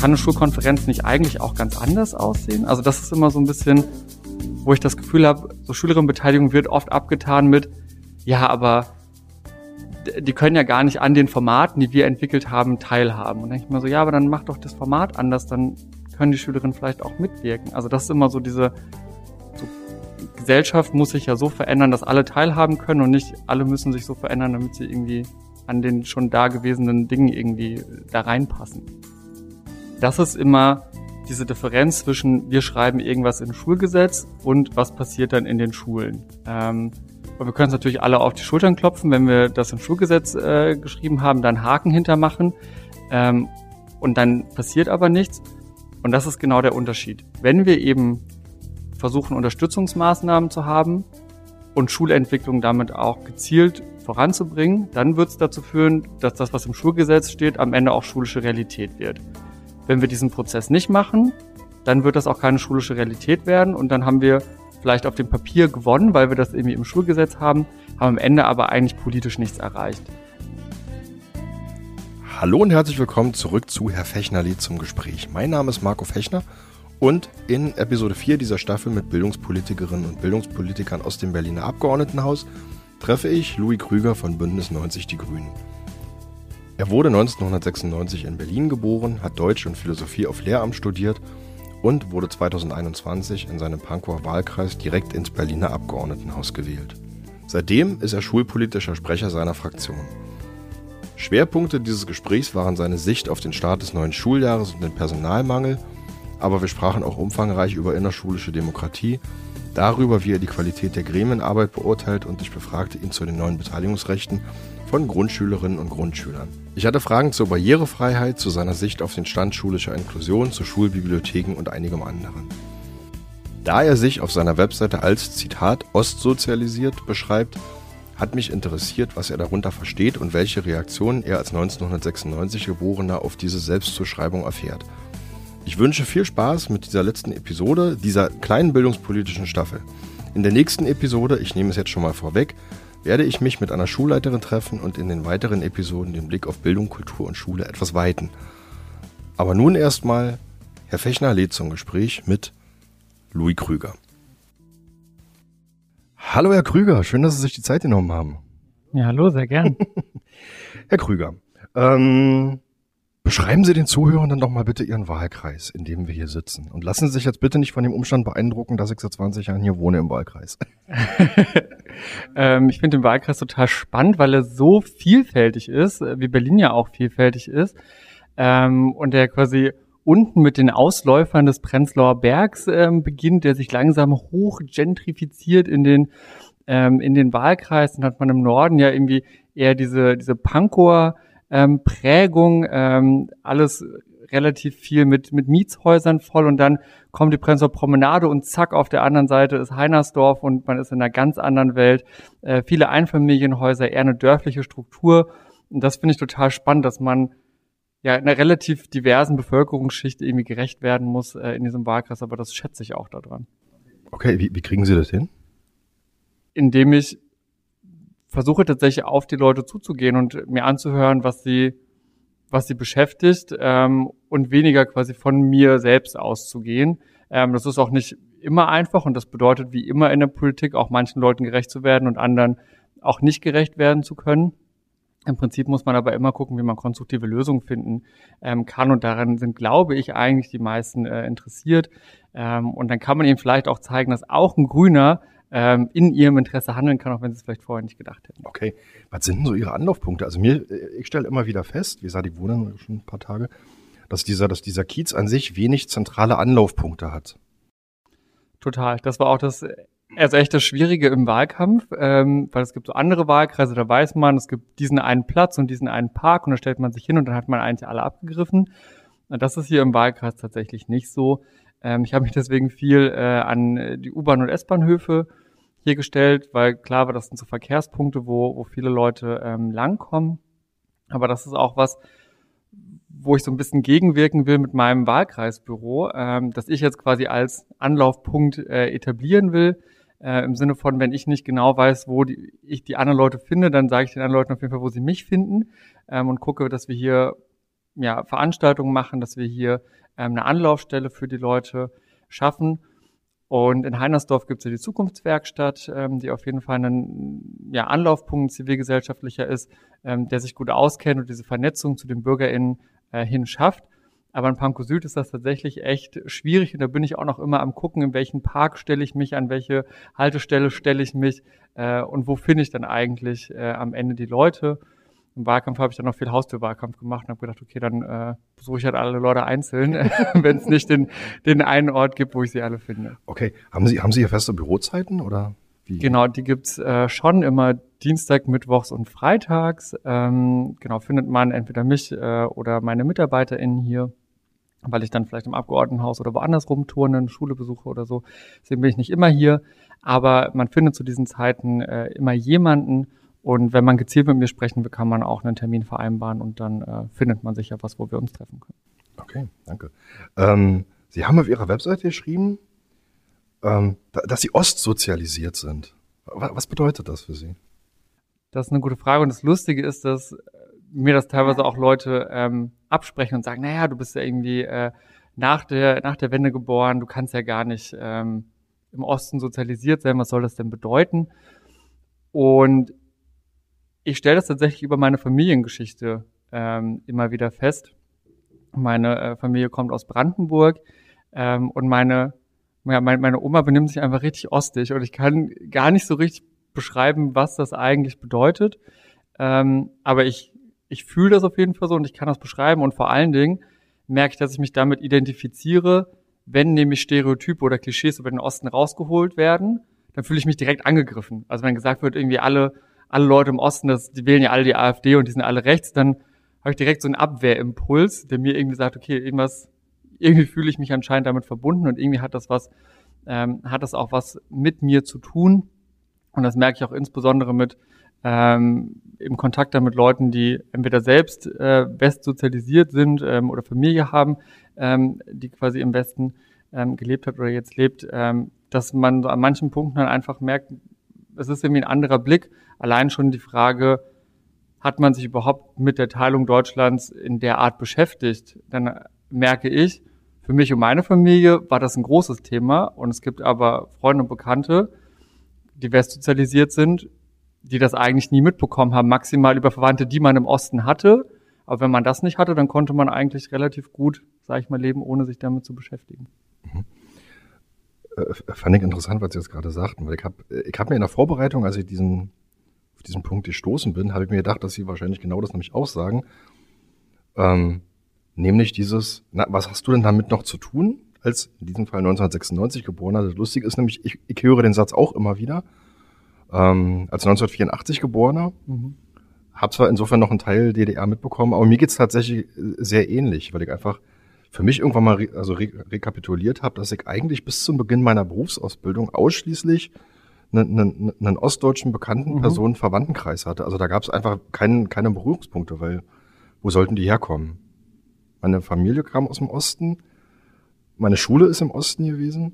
kann eine Schulkonferenz nicht eigentlich auch ganz anders aussehen? Also das ist immer so ein bisschen, wo ich das Gefühl habe, so Schülerinnenbeteiligung wird oft abgetan mit, ja, aber die können ja gar nicht an den Formaten, die wir entwickelt haben, teilhaben. Und dann denke ich mir so, ja, aber dann mach doch das Format anders, dann können die Schülerinnen vielleicht auch mitwirken. Also das ist immer so diese so, Gesellschaft muss sich ja so verändern, dass alle teilhaben können und nicht alle müssen sich so verändern, damit sie irgendwie an den schon da gewesenen Dingen irgendwie da reinpassen. Das ist immer diese Differenz zwischen wir schreiben irgendwas im Schulgesetz und was passiert dann in den Schulen. Ähm, und wir können es natürlich alle auf die Schultern klopfen, wenn wir das im Schulgesetz äh, geschrieben haben, dann Haken hintermachen ähm, und dann passiert aber nichts. Und das ist genau der Unterschied. Wenn wir eben versuchen, Unterstützungsmaßnahmen zu haben und Schulentwicklung damit auch gezielt voranzubringen, dann wird es dazu führen, dass das, was im Schulgesetz steht, am Ende auch schulische Realität wird. Wenn wir diesen Prozess nicht machen, dann wird das auch keine schulische Realität werden und dann haben wir vielleicht auf dem Papier gewonnen, weil wir das irgendwie im Schulgesetz haben, haben am Ende aber eigentlich politisch nichts erreicht. Hallo und herzlich willkommen zurück zu Herr Fechner-Lied zum Gespräch. Mein Name ist Marco Fechner und in Episode 4 dieser Staffel mit Bildungspolitikerinnen und Bildungspolitikern aus dem Berliner Abgeordnetenhaus treffe ich Louis Krüger von Bündnis 90 Die Grünen. Er wurde 1996 in Berlin geboren, hat Deutsch und Philosophie auf Lehramt studiert und wurde 2021 in seinem Pankower Wahlkreis direkt ins Berliner Abgeordnetenhaus gewählt. Seitdem ist er schulpolitischer Sprecher seiner Fraktion. Schwerpunkte dieses Gesprächs waren seine Sicht auf den Start des neuen Schuljahres und den Personalmangel, aber wir sprachen auch umfangreich über innerschulische Demokratie, darüber, wie er die Qualität der Gremienarbeit beurteilt und ich befragte ihn zu den neuen Beteiligungsrechten von Grundschülerinnen und Grundschülern. Ich hatte Fragen zur Barrierefreiheit, zu seiner Sicht auf den Stand schulischer Inklusion, zu Schulbibliotheken und einigem anderen. Da er sich auf seiner Webseite als Zitat ostsozialisiert beschreibt, hat mich interessiert, was er darunter versteht und welche Reaktionen er als 1996 Geborener auf diese Selbstzuschreibung erfährt. Ich wünsche viel Spaß mit dieser letzten Episode dieser kleinen bildungspolitischen Staffel. In der nächsten Episode, ich nehme es jetzt schon mal vorweg, werde ich mich mit einer Schulleiterin treffen und in den weiteren Episoden den Blick auf Bildung, Kultur und Schule etwas weiten. Aber nun erstmal, Herr Fechner lädt zum Gespräch mit Louis Krüger. Hallo Herr Krüger, schön, dass Sie sich die Zeit genommen haben. Ja, hallo, sehr gern. Herr Krüger, ähm, Beschreiben Sie den Zuhörern dann doch mal bitte Ihren Wahlkreis, in dem wir hier sitzen. Und lassen Sie sich jetzt bitte nicht von dem Umstand beeindrucken, dass ich seit 20 Jahren hier wohne im Wahlkreis. ähm, ich finde den Wahlkreis total spannend, weil er so vielfältig ist, äh, wie Berlin ja auch vielfältig ist. Ähm, und der quasi unten mit den Ausläufern des Prenzlauer Bergs ähm, beginnt, der sich langsam hoch gentrifiziert in den, ähm, in den Wahlkreis. Dann hat man im Norden ja irgendwie eher diese, diese Pankower ähm, Prägung, ähm, alles relativ viel mit, mit Mietshäusern voll und dann kommt die Prenzlauer Promenade und zack, auf der anderen Seite ist Heinersdorf und man ist in einer ganz anderen Welt. Äh, viele Einfamilienhäuser, eher eine dörfliche Struktur. Und das finde ich total spannend, dass man ja einer relativ diversen Bevölkerungsschicht irgendwie gerecht werden muss äh, in diesem Wahlkreis, aber das schätze ich auch daran. Okay, wie, wie kriegen Sie das hin? Indem ich versuche tatsächlich auf die Leute zuzugehen und mir anzuhören, was sie, was sie beschäftigt ähm, und weniger quasi von mir selbst auszugehen. Ähm, das ist auch nicht immer einfach und das bedeutet wie immer in der Politik auch manchen Leuten gerecht zu werden und anderen auch nicht gerecht werden zu können. Im Prinzip muss man aber immer gucken, wie man konstruktive Lösungen finden ähm, kann. Und daran sind, glaube ich, eigentlich die meisten äh, interessiert. Ähm, und dann kann man ihnen vielleicht auch zeigen, dass auch ein Grüner ähm, in ihrem Interesse handeln kann, auch wenn sie es vielleicht vorher nicht gedacht hätten. Okay. Was sind denn so Ihre Anlaufpunkte? Also mir, äh, ich stelle immer wieder fest, wie gesagt, ich wohne schon ein paar Tage, dass dieser, dass dieser Kiez an sich wenig zentrale Anlaufpunkte hat. Total. Das war auch das also echt das Schwierige im Wahlkampf, ähm, weil es gibt so andere Wahlkreise, da weiß man, es gibt diesen einen Platz und diesen einen Park und da stellt man sich hin und dann hat man eigentlich alle abgegriffen. Und das ist hier im Wahlkreis tatsächlich nicht so. Ähm, ich habe mich deswegen viel äh, an die U-Bahn- und S-Bahnhöfe hier gestellt, weil klar war, das sind so Verkehrspunkte, wo, wo viele Leute ähm, langkommen. Aber das ist auch was, wo ich so ein bisschen gegenwirken will mit meinem Wahlkreisbüro, ähm, dass ich jetzt quasi als Anlaufpunkt äh, etablieren will. Äh, Im Sinne von, wenn ich nicht genau weiß, wo die, ich die anderen Leute finde, dann sage ich den anderen Leuten auf jeden Fall, wo sie mich finden ähm, und gucke, dass wir hier ja, Veranstaltungen machen, dass wir hier ähm, eine Anlaufstelle für die Leute schaffen. Und in Heinersdorf gibt es ja die Zukunftswerkstatt, ähm, die auf jeden Fall ein ja, Anlaufpunkt zivilgesellschaftlicher ist, ähm, der sich gut auskennt und diese Vernetzung zu den BürgerInnen äh, hin schafft. Aber in Pankow Süd ist das tatsächlich echt schwierig und da bin ich auch noch immer am gucken, in welchen Park stelle ich mich, an welche Haltestelle stelle ich mich äh, und wo finde ich dann eigentlich äh, am Ende die Leute. Im Wahlkampf habe ich dann noch viel Haustürwahlkampf gemacht und habe gedacht, okay, dann äh, besuche ich halt alle Leute einzeln, wenn es nicht den, den einen Ort gibt, wo ich sie alle finde. Okay, haben Sie, haben Sie hier feste Bürozeiten oder wie? Genau, die gibt's äh, schon immer Dienstag, Mittwochs und Freitags. Ähm, genau, findet man entweder mich äh, oder meine MitarbeiterInnen hier weil ich dann vielleicht im Abgeordnetenhaus oder woanders rumturne, eine Schule besuche oder so. Deswegen bin ich nicht immer hier. Aber man findet zu diesen Zeiten äh, immer jemanden, und wenn man gezielt mit mir sprechen will, kann man auch einen Termin vereinbaren und dann äh, findet man sicher was, wo wir uns treffen können. Okay, danke. Ähm, Sie haben auf Ihrer Webseite geschrieben, ähm, dass Sie ostsozialisiert sind. Was bedeutet das für Sie? Das ist eine gute Frage. Und das Lustige ist, dass mir das teilweise auch Leute ähm, absprechen und sagen, naja, du bist ja irgendwie äh, nach, der, nach der Wende geboren, du kannst ja gar nicht ähm, im Osten sozialisiert sein, was soll das denn bedeuten? Und ich stelle das tatsächlich über meine Familiengeschichte ähm, immer wieder fest. Meine äh, Familie kommt aus Brandenburg ähm, und meine, ja, meine, meine Oma benimmt sich einfach richtig ostig und ich kann gar nicht so richtig beschreiben, was das eigentlich bedeutet. Ähm, aber ich, ich fühle das auf jeden Fall so und ich kann das beschreiben und vor allen Dingen merke ich, dass ich mich damit identifiziere, wenn nämlich Stereotype oder Klischees über den Osten rausgeholt werden, dann fühle ich mich direkt angegriffen. Also wenn gesagt wird, irgendwie alle alle Leute im Osten, das, die wählen ja alle die AfD und die sind alle rechts, dann habe ich direkt so einen Abwehrimpuls, der mir irgendwie sagt, okay, irgendwas, irgendwie fühle ich mich anscheinend damit verbunden und irgendwie hat das was, ähm, hat das auch was mit mir zu tun. Und das merke ich auch insbesondere mit ähm, im Kontakt dann mit Leuten, die entweder selbst äh, sozialisiert sind ähm, oder Familie haben, ähm, die quasi im Westen ähm, gelebt hat oder jetzt lebt, ähm, dass man so an manchen Punkten dann einfach merkt, es ist irgendwie ein anderer Blick. Allein schon die Frage, hat man sich überhaupt mit der Teilung Deutschlands in der Art beschäftigt? Dann merke ich, für mich und meine Familie war das ein großes Thema und es gibt aber Freunde und Bekannte, die westsozialisiert sind, die das eigentlich nie mitbekommen haben, maximal über Verwandte, die man im Osten hatte. Aber wenn man das nicht hatte, dann konnte man eigentlich relativ gut, sage ich mal, leben, ohne sich damit zu beschäftigen. Mhm. Äh, fand ich interessant, was Sie jetzt gerade sagten, weil ich habe ich hab mir in der Vorbereitung, als ich diesen, auf diesen Punkt gestoßen bin, habe ich mir gedacht, dass Sie wahrscheinlich genau das nämlich auch sagen. Ähm, nämlich dieses, na, was hast du denn damit noch zu tun? Als in diesem Fall 1996 geborener. Das Lustige ist nämlich, ich, ich höre den Satz auch immer wieder. Ähm, als 1984 geborener, mhm. habe zwar insofern noch einen Teil DDR mitbekommen, aber mir geht's tatsächlich sehr ähnlich, weil ich einfach für mich irgendwann mal re also re rekapituliert habe, dass ich eigentlich bis zum Beginn meiner Berufsausbildung ausschließlich einen, einen, einen ostdeutschen bekannten mhm. Personen Verwandtenkreis hatte. Also da gab es einfach keinen, keine Berührungspunkte, weil wo sollten die herkommen? Meine Familie kam aus dem Osten, meine Schule ist im Osten gewesen,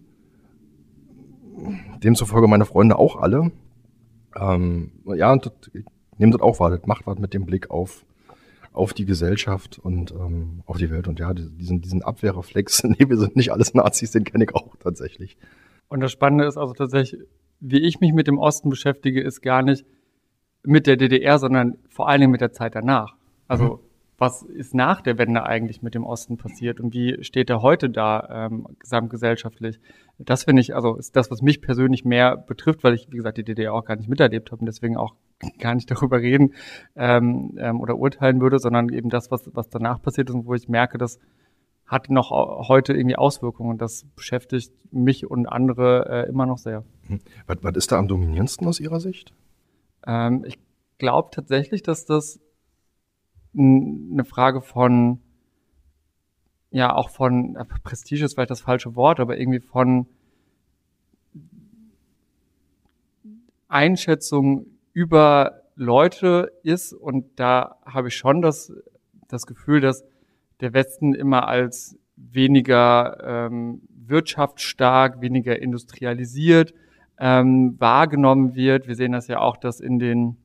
demzufolge meine Freunde auch alle. Ähm, ja, und das, nehmt das auch wahr, das macht was mit dem Blick auf auf die Gesellschaft und ähm, auf die Welt. Und ja, diesen, diesen Abwehrreflex, nee, wir sind nicht alles Nazis, den kenne ich auch tatsächlich. Und das Spannende ist also tatsächlich, wie ich mich mit dem Osten beschäftige, ist gar nicht mit der DDR, sondern vor allen Dingen mit der Zeit danach. Also mhm was ist nach der Wende eigentlich mit dem Osten passiert und wie steht er heute da ähm, gesamtgesellschaftlich? Das finde ich, also ist das, was mich persönlich mehr betrifft, weil ich, wie gesagt, die DDR auch gar nicht miterlebt habe und deswegen auch gar nicht darüber reden ähm, ähm, oder urteilen würde, sondern eben das, was, was danach passiert ist und wo ich merke, das hat noch heute irgendwie Auswirkungen und das beschäftigt mich und andere äh, immer noch sehr. Mhm. Was, was ist da am dominierendsten aus Ihrer Sicht? Ähm, ich glaube tatsächlich, dass das eine Frage von, ja, auch von, Prestige ist vielleicht das falsche Wort, aber irgendwie von Einschätzung über Leute ist. Und da habe ich schon das, das Gefühl, dass der Westen immer als weniger ähm, wirtschaftsstark, weniger industrialisiert ähm, wahrgenommen wird. Wir sehen das ja auch, dass in den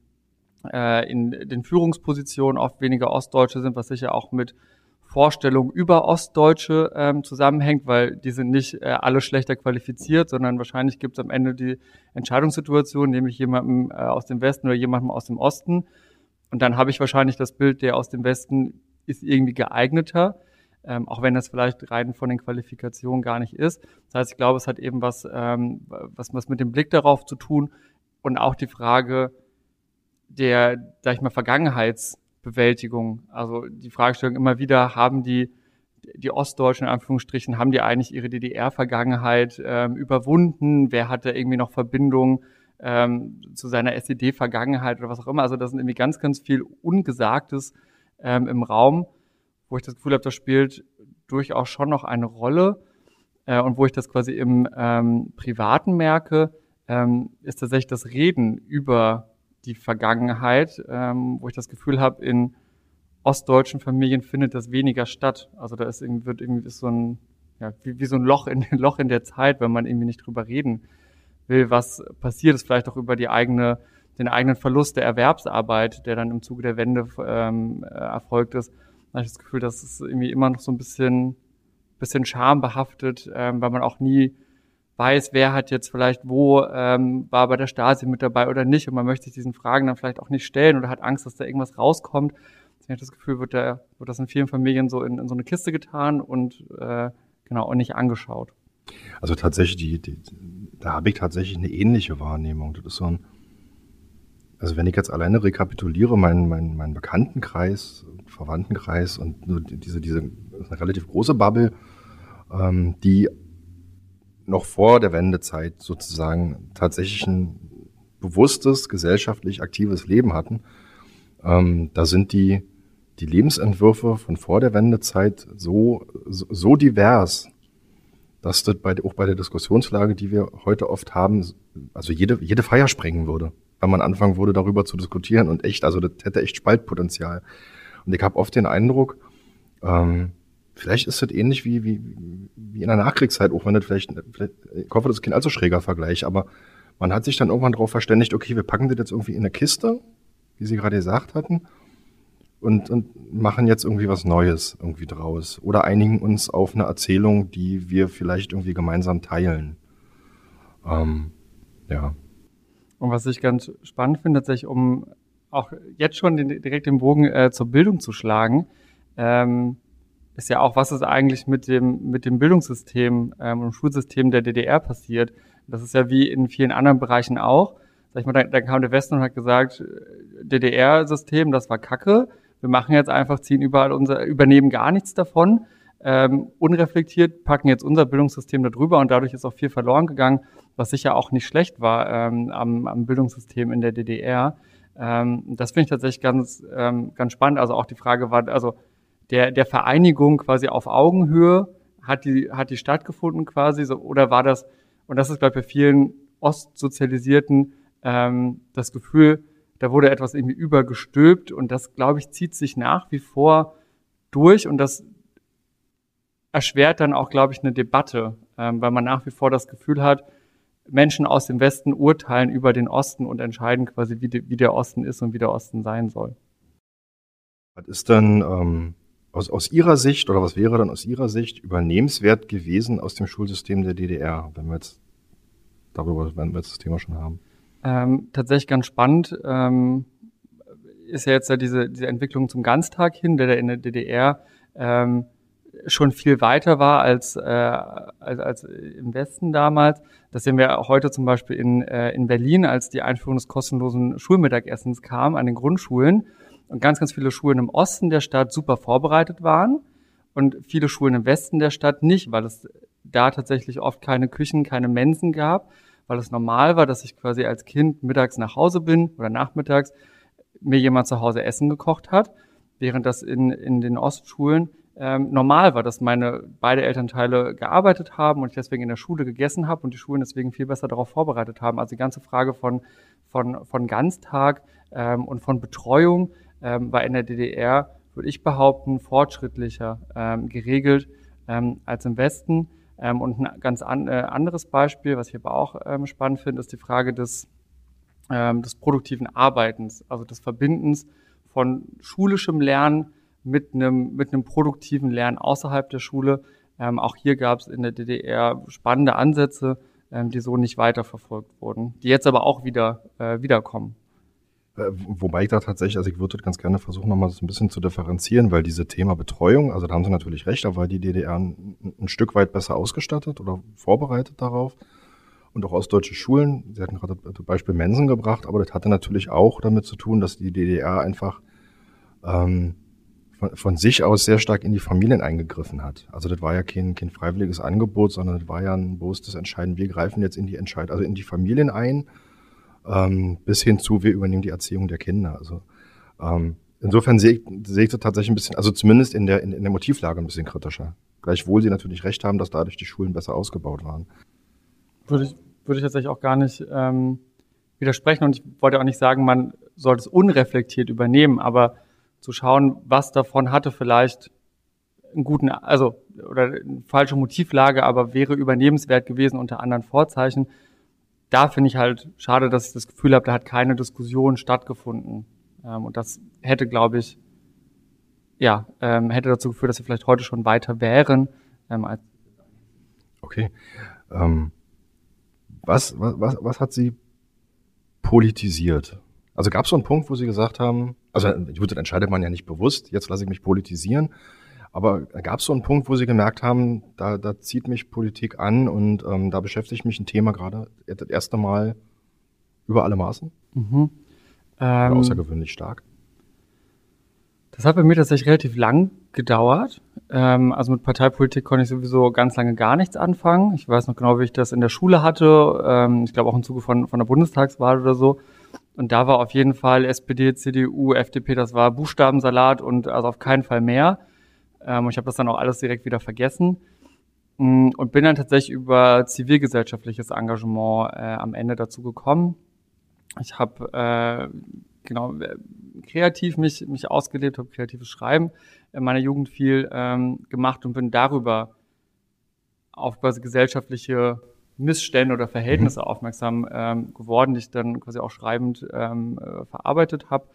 äh, in den Führungspositionen oft weniger Ostdeutsche sind, was sicher auch mit Vorstellung über Ostdeutsche ähm, zusammenhängt, weil die sind nicht äh, alle schlechter qualifiziert, sondern wahrscheinlich gibt es am Ende die Entscheidungssituation, nämlich jemandem äh, aus dem Westen oder jemandem aus dem Osten. Und dann habe ich wahrscheinlich das Bild, der aus dem Westen ist irgendwie geeigneter, ähm, auch wenn das vielleicht rein von den Qualifikationen gar nicht ist. Das heißt, ich glaube, es hat eben was, ähm, was, was mit dem Blick darauf zu tun und auch die Frage der, sag ich mal, Vergangenheits- Bewältigung. Also die Fragestellung immer wieder, haben die, die Ostdeutschen in Anführungsstrichen, haben die eigentlich ihre DDR-Vergangenheit ähm, überwunden? Wer hatte irgendwie noch Verbindung ähm, zu seiner SED-Vergangenheit oder was auch immer? Also da sind irgendwie ganz, ganz viel Ungesagtes ähm, im Raum, wo ich das Gefühl habe, das spielt durchaus schon noch eine Rolle. Äh, und wo ich das quasi im ähm, Privaten merke, ähm, ist tatsächlich das Reden über die Vergangenheit, ähm, wo ich das Gefühl habe, in ostdeutschen Familien findet das weniger statt. Also da ist irgendwie, wird irgendwie so ein, ja, wie, wie so ein Loch in, Loch in der Zeit, wenn man irgendwie nicht drüber reden will, was passiert ist, vielleicht auch über die eigene, den eigenen Verlust der Erwerbsarbeit, der dann im Zuge der Wende ähm, äh, erfolgt ist. Da habe ich das Gefühl, dass es irgendwie immer noch so ein bisschen, bisschen schambehaftet, ähm, weil man auch nie weiß, wer hat jetzt vielleicht wo, ähm, war bei der Stasi mit dabei oder nicht und man möchte sich diesen Fragen dann vielleicht auch nicht stellen oder hat Angst, dass da irgendwas rauskommt. Ich habe das Gefühl, wird, der, wird das in vielen Familien so in, in so eine Kiste getan und äh, genau und nicht angeschaut. Also tatsächlich, die, die, da habe ich tatsächlich eine ähnliche Wahrnehmung. Das ist so ein, also wenn ich jetzt alleine rekapituliere, meinen mein, mein Bekanntenkreis, Verwandtenkreis und diese, diese relativ große Bubble, ähm, die noch vor der Wendezeit sozusagen tatsächlich ein bewusstes, gesellschaftlich aktives Leben hatten. Ähm, da sind die, die Lebensentwürfe von vor der Wendezeit so, so divers, dass das bei, auch bei der Diskussionslage, die wir heute oft haben, also jede, jede Feier sprengen würde, wenn man anfangen würde, darüber zu diskutieren und echt, also das hätte echt Spaltpotenzial. Und ich habe oft den Eindruck, ähm, Vielleicht ist das ähnlich wie, wie, wie in der Nachkriegszeit, auch wenn das vielleicht, vielleicht ich hoffe, das ist kein allzu schräger Vergleich, aber man hat sich dann irgendwann darauf verständigt, okay, wir packen das jetzt irgendwie in eine Kiste, wie Sie gerade gesagt hatten, und, und machen jetzt irgendwie was Neues irgendwie draus. Oder einigen uns auf eine Erzählung, die wir vielleicht irgendwie gemeinsam teilen. Ähm, ja. Und was ich ganz spannend finde, tatsächlich, um auch jetzt schon den, direkt den Bogen äh, zur Bildung zu schlagen, ähm, ist ja auch, was ist eigentlich mit dem, mit dem Bildungssystem ähm, und Schulsystem der DDR passiert. Das ist ja wie in vielen anderen Bereichen auch. Sag ich mal, da, da kam der Westen und hat gesagt, äh, DDR-System, das war Kacke. Wir machen jetzt einfach, ziehen überall unser, übernehmen gar nichts davon. Ähm, unreflektiert packen jetzt unser Bildungssystem da drüber und dadurch ist auch viel verloren gegangen, was sicher auch nicht schlecht war ähm, am, am Bildungssystem in der DDR. Ähm, das finde ich tatsächlich ganz, ähm, ganz spannend. Also auch die Frage war, also der, der Vereinigung quasi auf Augenhöhe hat die, hat die stattgefunden quasi, so, oder war das, und das ist, glaube ich, bei vielen Ostsozialisierten ähm, das Gefühl, da wurde etwas irgendwie übergestülpt und das, glaube ich, zieht sich nach wie vor durch und das erschwert dann auch, glaube ich, eine Debatte, ähm, weil man nach wie vor das Gefühl hat, Menschen aus dem Westen urteilen über den Osten und entscheiden quasi, wie, de, wie der Osten ist und wie der Osten sein soll. Was ist dann ähm, aus, aus Ihrer Sicht oder was wäre dann aus Ihrer Sicht übernehmenswert gewesen aus dem Schulsystem der DDR, wenn wir jetzt darüber, wenn wir jetzt das Thema schon haben? Ähm, tatsächlich ganz spannend ähm, ist ja jetzt ja diese, diese Entwicklung zum Ganztag hin, der, in der DDR ähm, schon viel weiter war als, äh, als, als im Westen damals. Das sehen wir auch heute zum Beispiel in, äh, in Berlin, als die Einführung des kostenlosen Schulmittagessens kam an den Grundschulen und ganz, ganz viele Schulen im Osten der Stadt super vorbereitet waren und viele Schulen im Westen der Stadt nicht, weil es da tatsächlich oft keine Küchen, keine Mensen gab, weil es normal war, dass ich quasi als Kind mittags nach Hause bin oder nachmittags mir jemand zu Hause Essen gekocht hat, während das in, in den Ostschulen ähm, normal war, dass meine beide Elternteile gearbeitet haben und ich deswegen in der Schule gegessen habe und die Schulen deswegen viel besser darauf vorbereitet haben. Also die ganze Frage von, von, von Ganztag ähm, und von Betreuung ähm, war in der DDR, würde ich behaupten, fortschrittlicher ähm, geregelt ähm, als im Westen. Ähm, und ein ganz an, äh, anderes Beispiel, was ich aber auch ähm, spannend finde, ist die Frage des, ähm, des produktiven Arbeitens, also des Verbindens von schulischem Lernen mit einem, mit einem produktiven Lernen außerhalb der Schule. Auch hier gab es in der DDR spannende Ansätze, die so nicht weiterverfolgt wurden, die jetzt aber auch wieder äh, wiederkommen. Äh, wobei ich da tatsächlich, also ich würde ganz gerne versuchen, nochmal so ein bisschen zu differenzieren, weil diese Thema Betreuung, also da haben Sie natürlich recht, da war die DDR ein, ein Stück weit besser ausgestattet oder vorbereitet darauf. Und auch ostdeutsche Schulen, Sie hatten gerade das Beispiel Mensen gebracht, aber das hatte natürlich auch damit zu tun, dass die DDR einfach ähm, von, von sich aus sehr stark in die Familien eingegriffen hat. Also das war ja kein, kein freiwilliges Angebot, sondern das war ja ein bewusstes Entscheiden, wir greifen jetzt in die Entscheid also in die Familien ein ähm, bis hin zu, wir übernehmen die Erziehung der Kinder. Also ähm, insofern sehe ich, sehe ich das tatsächlich ein bisschen, also zumindest in der, in, in der Motivlage ein bisschen kritischer. Gleichwohl sie natürlich recht haben, dass dadurch die Schulen besser ausgebaut waren. Würde ich, würde ich tatsächlich auch gar nicht ähm, widersprechen und ich wollte auch nicht sagen, man sollte es unreflektiert übernehmen, aber zu schauen, was davon hatte vielleicht einen guten, also oder eine falsche Motivlage, aber wäre übernehmenswert gewesen unter anderen Vorzeichen da finde ich halt schade, dass ich das Gefühl habe, da hat keine Diskussion stattgefunden. Ähm, und das hätte, glaube ich, ja, ähm, hätte dazu geführt, dass wir vielleicht heute schon weiter wären. Ähm, als okay. Ähm, was, was, was, was hat Sie politisiert? Also gab es so einen Punkt, wo Sie gesagt haben, also gut, das entscheidet man ja nicht bewusst, jetzt lasse ich mich politisieren, aber gab es so einen Punkt, wo Sie gemerkt haben, da, da zieht mich Politik an und ähm, da beschäftigt mich ein Thema gerade das erste Mal über alle Maßen? Mhm. Ähm, außergewöhnlich stark. Das hat bei mir tatsächlich relativ lang gedauert. Ähm, also mit Parteipolitik konnte ich sowieso ganz lange gar nichts anfangen. Ich weiß noch genau, wie ich das in der Schule hatte. Ähm, ich glaube auch im Zuge von, von der Bundestagswahl oder so. Und da war auf jeden Fall SPD, CDU, FDP, das war Buchstabensalat und also auf keinen Fall mehr. Ähm, ich habe das dann auch alles direkt wieder vergessen mm, und bin dann tatsächlich über zivilgesellschaftliches Engagement äh, am Ende dazu gekommen. Ich habe äh, genau äh, kreativ mich mich ausgelebt, habe kreatives Schreiben in meiner Jugend viel ähm, gemacht und bin darüber auf quasi gesellschaftliche Missstände oder Verhältnisse mhm. aufmerksam ähm, geworden, die ich dann quasi auch schreibend ähm, äh, verarbeitet habe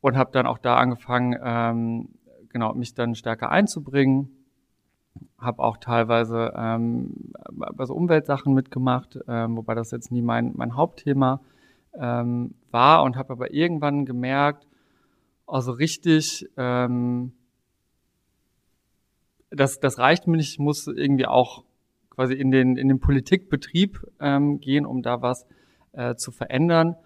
und habe dann auch da angefangen, ähm, genau, mich dann stärker einzubringen. Habe auch teilweise ähm, bei so Umweltsachen mitgemacht, ähm, wobei das jetzt nie mein, mein Hauptthema ähm, war und habe aber irgendwann gemerkt, also richtig, ähm, das, das reicht mir nicht, ich muss irgendwie auch quasi in den, in den Politikbetrieb ähm, gehen, um da was äh, zu verändern.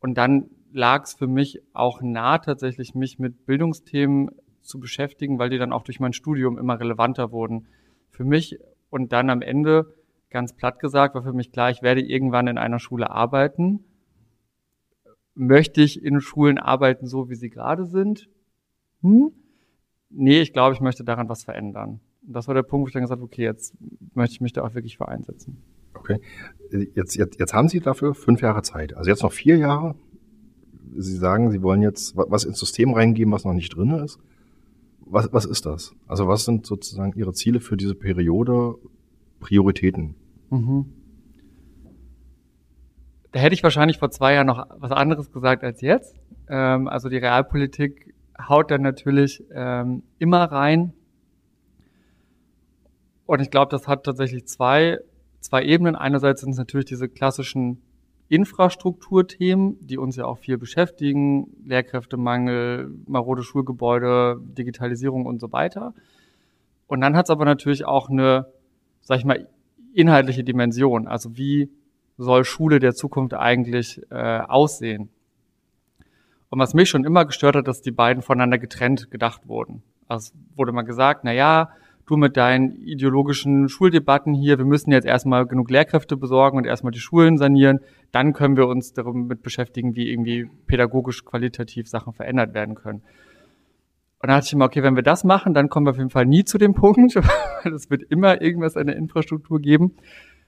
Und dann lag es für mich auch nah, tatsächlich mich mit Bildungsthemen zu beschäftigen, weil die dann auch durch mein Studium immer relevanter wurden für mich. Und dann am Ende, ganz platt gesagt, war für mich klar, ich werde irgendwann in einer Schule arbeiten. Möchte ich in Schulen arbeiten, so wie sie gerade sind? Hm? Nee, ich glaube, ich möchte daran was verändern. Und das war der Punkt, wo ich dann gesagt habe, okay, jetzt möchte ich mich da auch wirklich für einsetzen. Okay. Jetzt, jetzt, jetzt haben Sie dafür fünf Jahre Zeit. Also jetzt noch vier Jahre. Sie sagen, Sie wollen jetzt was ins System reingeben, was noch nicht drin ist was, was ist das? Also was sind sozusagen Ihre Ziele für diese Periode, Prioritäten? Mhm. Da hätte ich wahrscheinlich vor zwei Jahren noch was anderes gesagt als jetzt. Ähm, also die Realpolitik haut dann natürlich ähm, immer rein. Und ich glaube, das hat tatsächlich zwei, zwei Ebenen. Einerseits sind es natürlich diese klassischen Infrastrukturthemen, die uns ja auch viel beschäftigen, Lehrkräftemangel, marode Schulgebäude, Digitalisierung und so weiter. Und dann hat es aber natürlich auch eine, sag ich mal, inhaltliche Dimension. Also wie soll Schule der Zukunft eigentlich äh, aussehen? Und was mich schon immer gestört hat, dass die beiden voneinander getrennt gedacht wurden. Also wurde mal gesagt, na ja, du mit deinen ideologischen Schuldebatten hier, wir müssen jetzt erstmal genug Lehrkräfte besorgen und erstmal die Schulen sanieren, dann können wir uns damit beschäftigen, wie irgendwie pädagogisch qualitativ Sachen verändert werden können. Und dann dachte ich immer, okay, wenn wir das machen, dann kommen wir auf jeden Fall nie zu dem Punkt, weil es wird immer irgendwas an der Infrastruktur geben.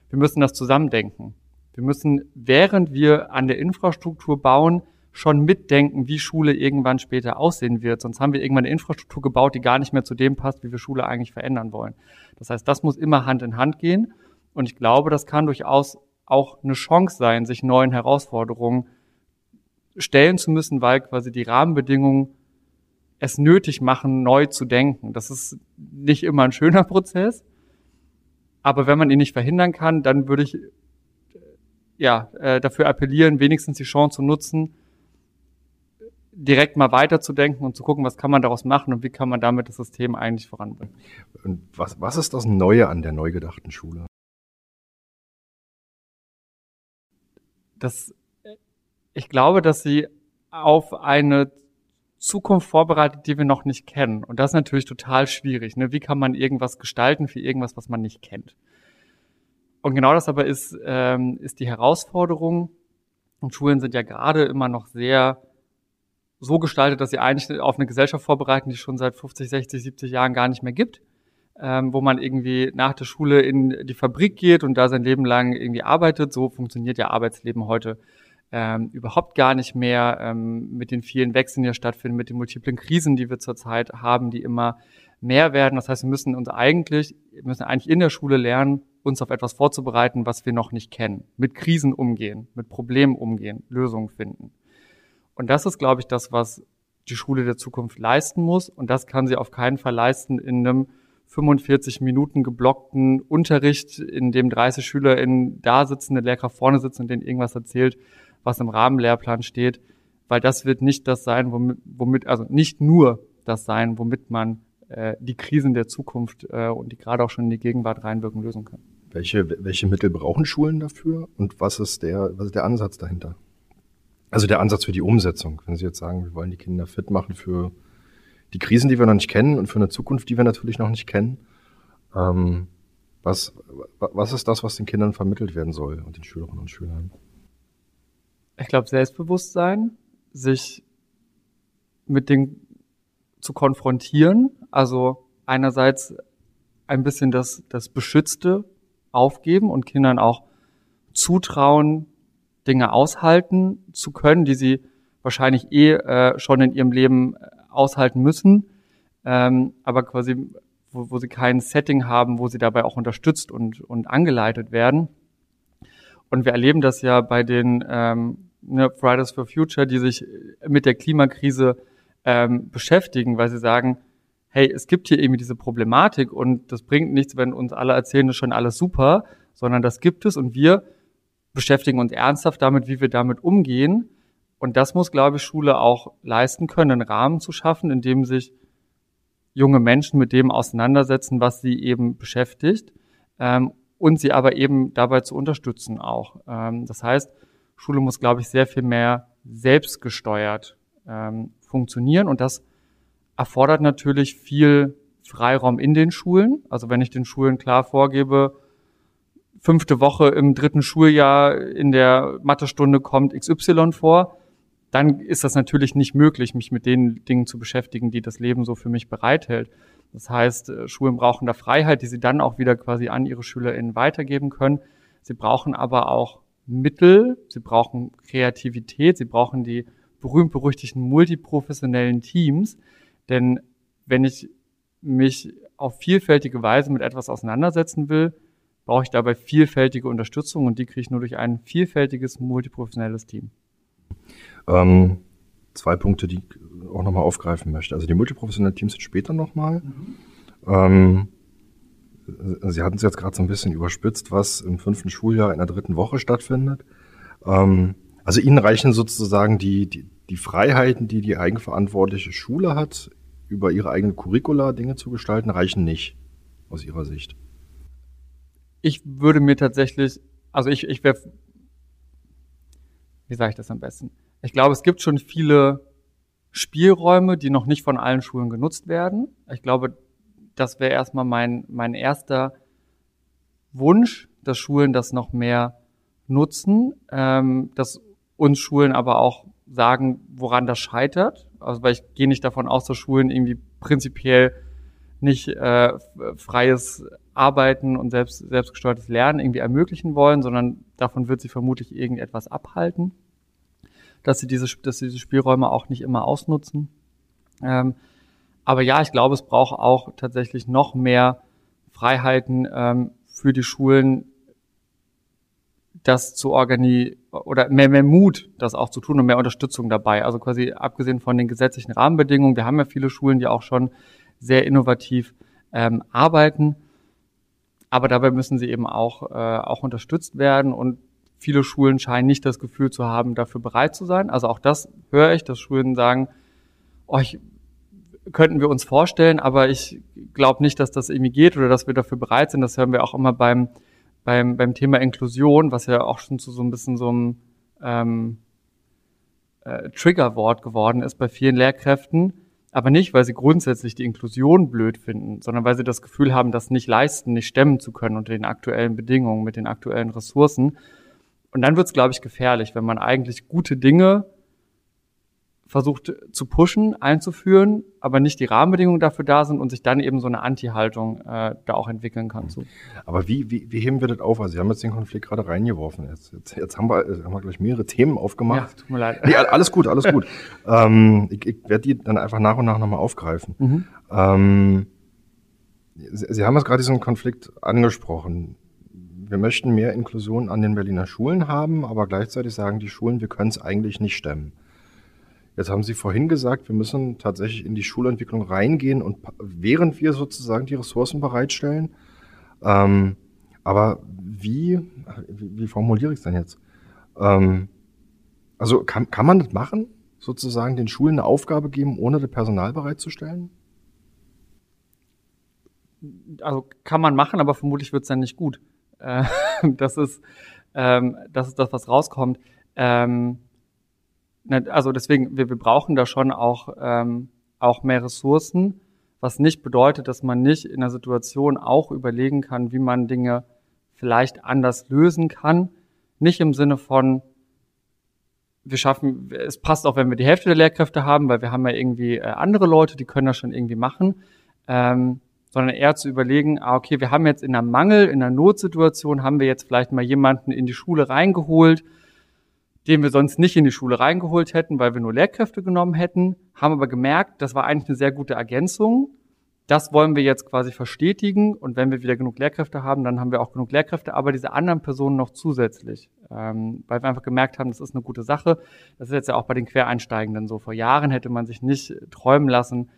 Wir müssen das zusammendenken. Wir müssen, während wir an der Infrastruktur bauen, schon mitdenken, wie Schule irgendwann später aussehen wird. Sonst haben wir irgendwann eine Infrastruktur gebaut, die gar nicht mehr zu dem passt, wie wir Schule eigentlich verändern wollen. Das heißt, das muss immer Hand in Hand gehen. Und ich glaube, das kann durchaus auch eine Chance sein, sich neuen Herausforderungen stellen zu müssen, weil quasi die Rahmenbedingungen es nötig machen, neu zu denken. Das ist nicht immer ein schöner Prozess, aber wenn man ihn nicht verhindern kann, dann würde ich ja äh, dafür appellieren, wenigstens die Chance zu nutzen, direkt mal weiterzudenken und zu gucken, was kann man daraus machen und wie kann man damit das System eigentlich voranbringen. Und was, was ist das Neue an der neu gedachten Schule? Das, ich glaube, dass sie auf eine Zukunft vorbereitet, die wir noch nicht kennen. Und das ist natürlich total schwierig. Ne? Wie kann man irgendwas gestalten für irgendwas, was man nicht kennt? Und genau das aber ist, ähm, ist die Herausforderung. Und Schulen sind ja gerade immer noch sehr so gestaltet, dass sie eigentlich auf eine Gesellschaft vorbereiten, die schon seit 50, 60, 70 Jahren gar nicht mehr gibt. Ähm, wo man irgendwie nach der Schule in die Fabrik geht und da sein Leben lang irgendwie arbeitet. So funktioniert ja Arbeitsleben heute ähm, überhaupt gar nicht mehr ähm, mit den vielen Wechseln, die ja stattfinden, mit den multiplen Krisen, die wir zurzeit haben, die immer mehr werden. Das heißt, wir müssen uns eigentlich, müssen eigentlich in der Schule lernen, uns auf etwas vorzubereiten, was wir noch nicht kennen. Mit Krisen umgehen, mit Problemen umgehen, Lösungen finden. Und das ist, glaube ich, das, was die Schule der Zukunft leisten muss. Und das kann sie auf keinen Fall leisten in einem 45 Minuten geblockten Unterricht, in dem 30 SchülerInnen da sitzen, der Lehrkraft vorne sitzt und denen irgendwas erzählt, was im Rahmenlehrplan steht, weil das wird nicht das sein, womit, womit also nicht nur das sein, womit man äh, die Krisen der Zukunft äh, und die gerade auch schon in die Gegenwart reinwirken lösen kann. Welche, welche Mittel brauchen Schulen dafür und was ist der, was ist der Ansatz dahinter? Also der Ansatz für die Umsetzung. Wenn Sie jetzt sagen, wir wollen die Kinder fit machen für die Krisen, die wir noch nicht kennen und für eine Zukunft, die wir natürlich noch nicht kennen. Ähm, was, was ist das, was den Kindern vermittelt werden soll und den Schülerinnen und Schülern? ich glaube, Selbstbewusstsein, sich mit Dingen zu konfrontieren, also einerseits ein bisschen das, das Beschützte aufgeben und Kindern auch zutrauen, Dinge aushalten zu können, die sie wahrscheinlich eh äh, schon in ihrem Leben aushalten müssen, ähm, aber quasi, wo, wo sie kein Setting haben, wo sie dabei auch unterstützt und, und angeleitet werden. Und wir erleben das ja bei den ähm, ne, Fridays for Future, die sich mit der Klimakrise ähm, beschäftigen, weil sie sagen, hey, es gibt hier irgendwie diese Problematik und das bringt nichts, wenn uns alle erzählen, das ist schon alles super, sondern das gibt es und wir beschäftigen uns ernsthaft damit, wie wir damit umgehen. Und das muss, glaube ich, Schule auch leisten können, einen Rahmen zu schaffen, in dem sich junge Menschen mit dem auseinandersetzen, was sie eben beschäftigt, ähm, und sie aber eben dabei zu unterstützen auch. Ähm, das heißt, Schule muss, glaube ich, sehr viel mehr selbstgesteuert ähm, funktionieren und das erfordert natürlich viel Freiraum in den Schulen. Also wenn ich den Schulen klar vorgebe, fünfte Woche im dritten Schuljahr in der Mathestunde kommt XY vor, dann ist das natürlich nicht möglich, mich mit den Dingen zu beschäftigen, die das Leben so für mich bereithält. Das heißt, äh, Schulen brauchen da Freiheit, die sie dann auch wieder quasi an ihre SchülerInnen weitergeben können. Sie brauchen aber auch Mittel, sie brauchen Kreativität, sie brauchen die berühmt-berüchtigten multiprofessionellen Teams. Denn wenn ich mich auf vielfältige Weise mit etwas auseinandersetzen will, brauche ich dabei vielfältige Unterstützung und die kriege ich nur durch ein vielfältiges, multiprofessionelles Team. Ähm, zwei Punkte, die ich auch nochmal aufgreifen möchte. Also die multiprofessionellen Teams sind später nochmal. Mhm. Ähm, Sie hatten es jetzt gerade so ein bisschen überspitzt, was im fünften Schuljahr in der dritten Woche stattfindet. Ähm, also Ihnen reichen sozusagen die, die, die Freiheiten, die die eigenverantwortliche Schule hat, über ihre eigenen Curricula Dinge zu gestalten, reichen nicht aus Ihrer Sicht. Ich würde mir tatsächlich, also ich, ich wäre, wie sage ich das am besten? Ich glaube, es gibt schon viele Spielräume, die noch nicht von allen Schulen genutzt werden. Ich glaube, das wäre erstmal mein, mein erster Wunsch, dass Schulen das noch mehr nutzen, ähm, dass uns Schulen aber auch sagen, woran das scheitert. Also weil ich gehe nicht davon aus, dass Schulen irgendwie prinzipiell nicht äh, freies Arbeiten und selbst, selbstgesteuertes Lernen irgendwie ermöglichen wollen, sondern davon wird sie vermutlich irgendetwas abhalten, dass sie diese, dass sie diese Spielräume auch nicht immer ausnutzen. Ähm, aber ja, ich glaube, es braucht auch tatsächlich noch mehr Freiheiten ähm, für die Schulen, das zu organisieren oder mehr, mehr Mut, das auch zu tun und mehr Unterstützung dabei. Also quasi abgesehen von den gesetzlichen Rahmenbedingungen, wir haben ja viele Schulen, die auch schon sehr innovativ ähm, arbeiten, aber dabei müssen sie eben auch, äh, auch unterstützt werden und viele Schulen scheinen nicht das Gefühl zu haben, dafür bereit zu sein. Also auch das höre ich, dass Schulen sagen, oh, könnten wir uns vorstellen, aber ich glaube nicht, dass das irgendwie geht oder dass wir dafür bereit sind. Das hören wir auch immer beim, beim, beim Thema Inklusion, was ja auch schon zu so ein bisschen so einem ähm, äh, Triggerwort geworden ist bei vielen Lehrkräften. Aber nicht, weil sie grundsätzlich die Inklusion blöd finden, sondern weil sie das Gefühl haben, das nicht leisten, nicht stemmen zu können unter den aktuellen Bedingungen, mit den aktuellen Ressourcen. Und dann wird es, glaube ich, gefährlich, wenn man eigentlich gute Dinge versucht zu pushen, einzuführen, aber nicht die Rahmenbedingungen dafür da sind und sich dann eben so eine Anti-Haltung äh, da auch entwickeln kann. Zu. Aber wie, wie, wie heben wir das auf? Also Sie haben jetzt den Konflikt gerade reingeworfen. Jetzt, jetzt, jetzt haben, wir, haben wir gleich mehrere Themen aufgemacht. Ja, tut mir leid. Nee, alles gut, alles gut. ähm, ich ich werde die dann einfach nach und nach nochmal aufgreifen. Mhm. Ähm, Sie, Sie haben jetzt gerade diesen Konflikt angesprochen. Wir möchten mehr Inklusion an den Berliner Schulen haben, aber gleichzeitig sagen die Schulen, wir können es eigentlich nicht stemmen. Jetzt haben Sie vorhin gesagt, wir müssen tatsächlich in die Schulentwicklung reingehen und während wir sozusagen die Ressourcen bereitstellen. Ähm, aber wie, wie, formuliere ich es denn jetzt? Ähm, also kann, kann man das machen, sozusagen den Schulen eine Aufgabe geben, ohne das Personal bereitzustellen? Also kann man machen, aber vermutlich wird es dann nicht gut. Äh, das ist ähm, das ist das, was rauskommt. Ähm, also deswegen, wir, wir brauchen da schon auch, ähm, auch mehr Ressourcen, was nicht bedeutet, dass man nicht in der Situation auch überlegen kann, wie man Dinge vielleicht anders lösen kann. Nicht im Sinne von, wir schaffen, es passt auch, wenn wir die Hälfte der Lehrkräfte haben, weil wir haben ja irgendwie äh, andere Leute, die können das schon irgendwie machen, ähm, sondern eher zu überlegen, ah, okay, wir haben jetzt in einer Mangel, in einer Notsituation, haben wir jetzt vielleicht mal jemanden in die Schule reingeholt, den wir sonst nicht in die Schule reingeholt hätten, weil wir nur Lehrkräfte genommen hätten, haben aber gemerkt, das war eigentlich eine sehr gute Ergänzung. Das wollen wir jetzt quasi verstetigen und wenn wir wieder genug Lehrkräfte haben, dann haben wir auch genug Lehrkräfte, aber diese anderen Personen noch zusätzlich, ähm, weil wir einfach gemerkt haben, das ist eine gute Sache. Das ist jetzt ja auch bei den Quereinsteigenden so. Vor Jahren hätte man sich nicht träumen lassen,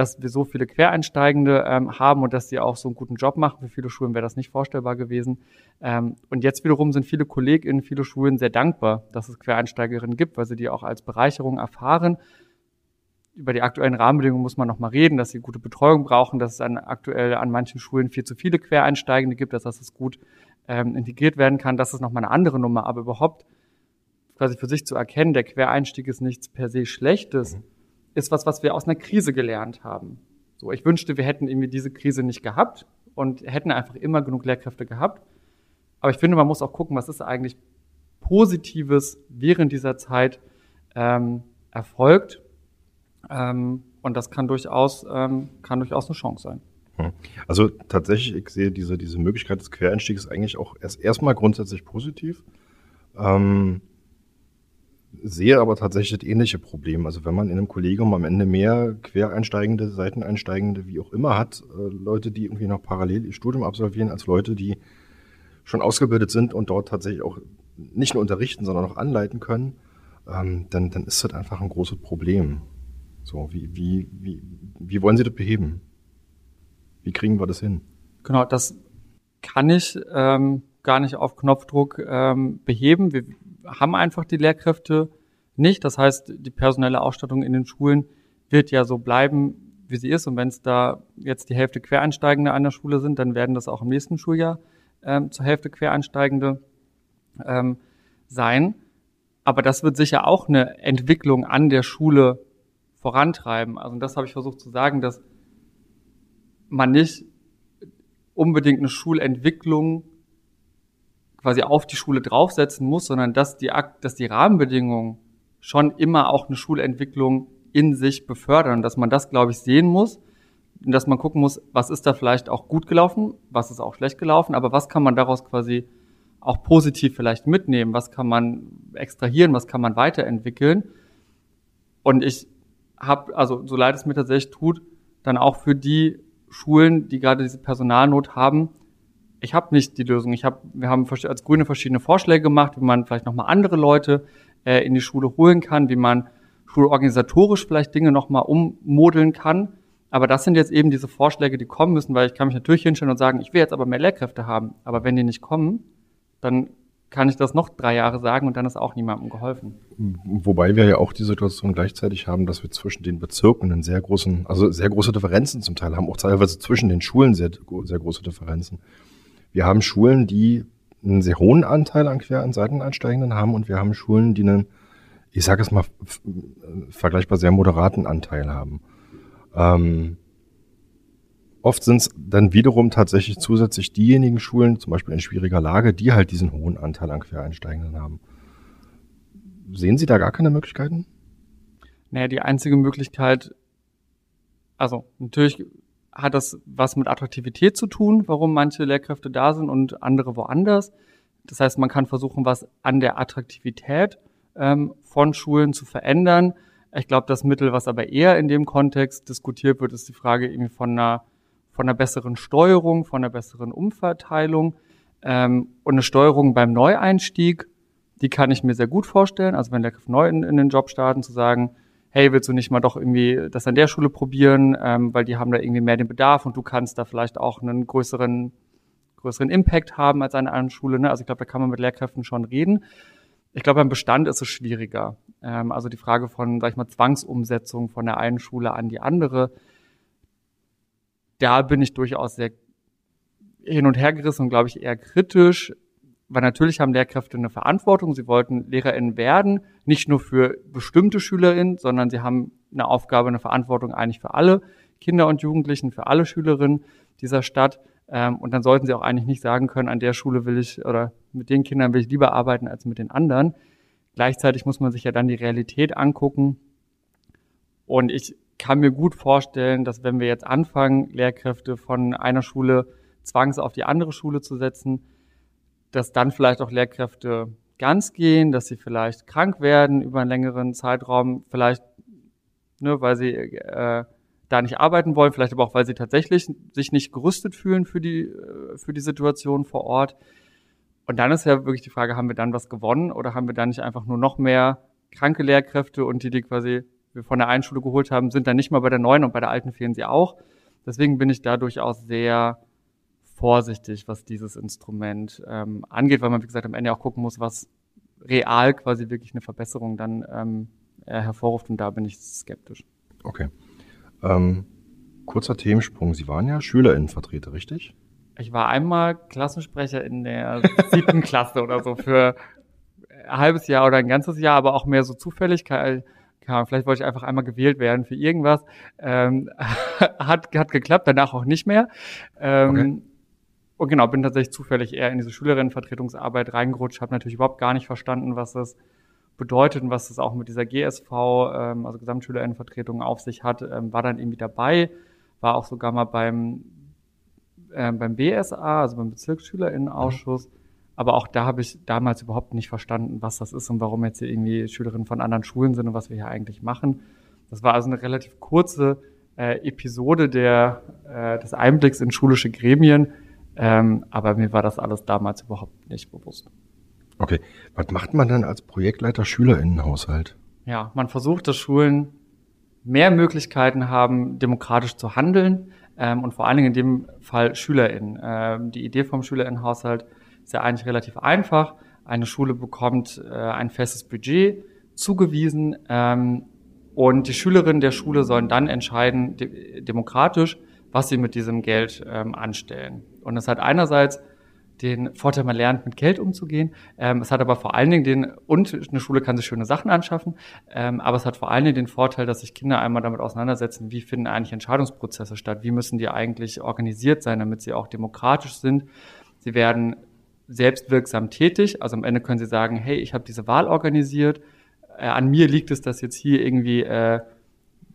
dass wir so viele Quereinsteigende ähm, haben und dass sie auch so einen guten Job machen. Für viele Schulen wäre das nicht vorstellbar gewesen. Ähm, und jetzt wiederum sind viele KollegInnen, viele Schulen sehr dankbar, dass es Quereinsteigerinnen gibt, weil sie die auch als Bereicherung erfahren. Über die aktuellen Rahmenbedingungen muss man noch mal reden, dass sie gute Betreuung brauchen, dass es an, aktuell an manchen Schulen viel zu viele Quereinsteigende gibt, dass das gut ähm, integriert werden kann. Das ist noch mal eine andere Nummer. Aber überhaupt quasi für sich zu erkennen, der Quereinstieg ist nichts per se Schlechtes. Mhm ist was, was wir aus einer Krise gelernt haben. So, ich wünschte, wir hätten irgendwie diese Krise nicht gehabt und hätten einfach immer genug Lehrkräfte gehabt. Aber ich finde, man muss auch gucken, was ist eigentlich Positives während dieser Zeit ähm, erfolgt. Ähm, und das kann durchaus, ähm, kann durchaus eine Chance sein. Hm. Also tatsächlich, ich sehe diese, diese Möglichkeit des Quereinstiegs eigentlich auch erst erstmal grundsätzlich positiv. Ähm, sehe aber tatsächlich das ähnliche Problem. Also wenn man in einem Kollegium am Ende mehr Quereinsteigende, Seiteneinsteigende, wie auch immer hat, äh, Leute, die irgendwie noch parallel ihr Studium absolvieren, als Leute, die schon ausgebildet sind und dort tatsächlich auch nicht nur unterrichten, sondern auch anleiten können, ähm, dann, dann ist das einfach ein großes Problem. So, wie, wie, wie, wie wollen Sie das beheben? Wie kriegen wir das hin? Genau, das kann ich ähm, gar nicht auf Knopfdruck ähm, beheben. Wir haben einfach die Lehrkräfte nicht. Das heißt, die personelle Ausstattung in den Schulen wird ja so bleiben, wie sie ist. Und wenn es da jetzt die Hälfte Quereinsteigende an der Schule sind, dann werden das auch im nächsten Schuljahr ähm, zur Hälfte Quereinsteigende ähm, sein. Aber das wird sicher auch eine Entwicklung an der Schule vorantreiben. Also das habe ich versucht zu sagen, dass man nicht unbedingt eine Schulentwicklung quasi auf die Schule draufsetzen muss, sondern dass die, dass die Rahmenbedingungen schon immer auch eine Schulentwicklung in sich befördern, dass man das, glaube ich, sehen muss und dass man gucken muss, was ist da vielleicht auch gut gelaufen, was ist auch schlecht gelaufen, aber was kann man daraus quasi auch positiv vielleicht mitnehmen, was kann man extrahieren, was kann man weiterentwickeln. Und ich habe, also so leid es mir tatsächlich tut, dann auch für die Schulen, die gerade diese Personalnot haben, ich habe nicht die Lösung. Ich hab, wir haben als Grüne verschiedene Vorschläge gemacht, wie man vielleicht nochmal andere Leute äh, in die Schule holen kann, wie man schulorganisatorisch vielleicht Dinge nochmal ummodeln kann. Aber das sind jetzt eben diese Vorschläge, die kommen müssen, weil ich kann mich natürlich hinstellen und sagen, ich will jetzt aber mehr Lehrkräfte haben. Aber wenn die nicht kommen, dann kann ich das noch drei Jahre sagen und dann ist auch niemandem geholfen. Wobei wir ja auch die Situation gleichzeitig haben, dass wir zwischen den Bezirken einen sehr großen, also sehr große Differenzen zum Teil haben, auch teilweise zwischen den Schulen sehr, sehr große Differenzen. Wir haben Schulen, die einen sehr hohen Anteil an Quer- und Seiteneinsteigenden haben und wir haben Schulen, die einen, ich sage es mal, vergleichbar sehr moderaten Anteil haben. Ähm, oft sind es dann wiederum tatsächlich zusätzlich diejenigen Schulen, zum Beispiel in schwieriger Lage, die halt diesen hohen Anteil an Quereinsteigenden haben. Sehen Sie da gar keine Möglichkeiten? Naja, die einzige Möglichkeit, also natürlich hat das was mit Attraktivität zu tun, warum manche Lehrkräfte da sind und andere woanders. Das heißt, man kann versuchen, was an der Attraktivität ähm, von Schulen zu verändern. Ich glaube, das Mittel, was aber eher in dem Kontext diskutiert wird, ist die Frage irgendwie von einer, von einer besseren Steuerung, von einer besseren Umverteilung ähm, und eine Steuerung beim Neueinstieg. Die kann ich mir sehr gut vorstellen. Also wenn Lehrkräfte neu in, in den Job starten, zu sagen, hey, willst du nicht mal doch irgendwie das an der Schule probieren, ähm, weil die haben da irgendwie mehr den Bedarf und du kannst da vielleicht auch einen größeren, größeren Impact haben als eine andere Schule. Ne? Also ich glaube, da kann man mit Lehrkräften schon reden. Ich glaube, beim Bestand ist es schwieriger. Ähm, also die Frage von, sag ich mal, Zwangsumsetzung von der einen Schule an die andere, da bin ich durchaus sehr hin und her gerissen und glaube ich eher kritisch weil natürlich haben Lehrkräfte eine Verantwortung. Sie wollten LehrerInnen werden, nicht nur für bestimmte SchülerInnen, sondern sie haben eine Aufgabe, eine Verantwortung eigentlich für alle Kinder und Jugendlichen, für alle Schülerinnen dieser Stadt. Ähm, und dann sollten sie auch eigentlich nicht sagen können, an der Schule will ich oder mit den Kindern will ich lieber arbeiten als mit den anderen. Gleichzeitig muss man sich ja dann die Realität angucken. Und ich kann mir gut vorstellen, dass wenn wir jetzt anfangen, Lehrkräfte von einer Schule zwangs auf die andere Schule zu setzen, dass dann vielleicht auch Lehrkräfte ganz gehen, dass sie vielleicht krank werden über einen längeren Zeitraum, vielleicht, ne, weil sie äh, da nicht arbeiten wollen, vielleicht aber auch, weil sie tatsächlich sich nicht gerüstet fühlen für die, äh, für die Situation vor Ort. Und dann ist ja wirklich die Frage, haben wir dann was gewonnen oder haben wir dann nicht einfach nur noch mehr kranke Lehrkräfte und die, die quasi wir von der einen Schule geholt haben, sind dann nicht mal bei der neuen und bei der alten fehlen sie auch. Deswegen bin ich da durchaus sehr vorsichtig, was dieses Instrument ähm, angeht, weil man, wie gesagt, am Ende auch gucken muss, was real quasi wirklich eine Verbesserung dann ähm, hervorruft. Und da bin ich skeptisch. Okay. Ähm, kurzer Themensprung. Sie waren ja Schülerinnenvertreter, richtig? Ich war einmal Klassensprecher in der siebten Klasse oder so für ein halbes Jahr oder ein ganzes Jahr, aber auch mehr so Zufälligkeit. Vielleicht wollte ich einfach einmal gewählt werden für irgendwas. Ähm, hat, hat geklappt, danach auch nicht mehr. Ähm. Und genau, bin tatsächlich zufällig eher in diese Schülerinnenvertretungsarbeit reingerutscht, habe natürlich überhaupt gar nicht verstanden, was das bedeutet und was das auch mit dieser GSV, ähm, also Gesamtschülerinnenvertretung, auf sich hat. Ähm, war dann irgendwie dabei, war auch sogar mal beim, äh, beim BSA, also beim Bezirksschülerinnenausschuss. Mhm. Aber auch da habe ich damals überhaupt nicht verstanden, was das ist und warum jetzt hier irgendwie Schülerinnen von anderen Schulen sind und was wir hier eigentlich machen. Das war also eine relativ kurze äh, Episode der, äh, des Einblicks in schulische Gremien, ähm, aber mir war das alles damals überhaupt nicht bewusst. Okay. Was macht man dann als Projektleiter Schülerinnenhaushalt? Ja, man versucht, dass Schulen mehr Möglichkeiten haben, demokratisch zu handeln ähm, und vor allen Dingen in dem Fall SchülerInnen. Ähm, die Idee vom Schülerinnenhaushalt ist ja eigentlich relativ einfach. Eine Schule bekommt äh, ein festes Budget zugewiesen ähm, und die Schülerinnen der Schule sollen dann entscheiden, de demokratisch, was sie mit diesem Geld ähm, anstellen. Und es hat einerseits den Vorteil, man lernt mit Geld umzugehen. Ähm, es hat aber vor allen Dingen den, und eine Schule kann sich schöne Sachen anschaffen, ähm, aber es hat vor allen Dingen den Vorteil, dass sich Kinder einmal damit auseinandersetzen, wie finden eigentlich Entscheidungsprozesse statt, wie müssen die eigentlich organisiert sein, damit sie auch demokratisch sind. Sie werden selbstwirksam tätig, also am Ende können sie sagen, hey, ich habe diese Wahl organisiert, äh, an mir liegt es, dass jetzt hier irgendwie äh,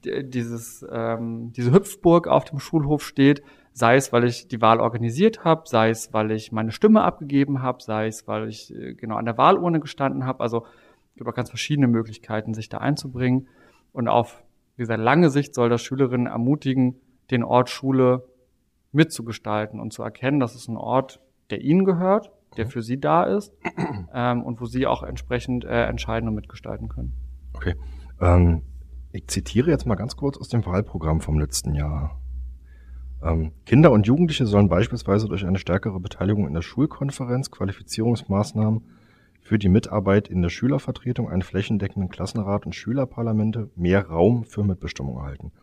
dieses, ähm, diese Hüpfburg auf dem Schulhof steht, sei es, weil ich die Wahl organisiert habe, sei es, weil ich meine Stimme abgegeben habe, sei es, weil ich äh, genau an der Wahlurne gestanden habe. Also es gibt auch ganz verschiedene Möglichkeiten, sich da einzubringen. Und auf dieser lange Sicht soll das Schülerinnen ermutigen, den Ort Schule mitzugestalten und zu erkennen, dass es ein Ort der Ihnen gehört, der für Sie da ist ähm, und wo Sie auch entsprechend äh, entscheiden und mitgestalten können. Okay. Ähm, ich zitiere jetzt mal ganz kurz aus dem Wahlprogramm vom letzten Jahr. Ähm, Kinder und Jugendliche sollen beispielsweise durch eine stärkere Beteiligung in der Schulkonferenz, Qualifizierungsmaßnahmen für die Mitarbeit in der Schülervertretung, einen flächendeckenden Klassenrat und Schülerparlamente mehr Raum für Mitbestimmung erhalten.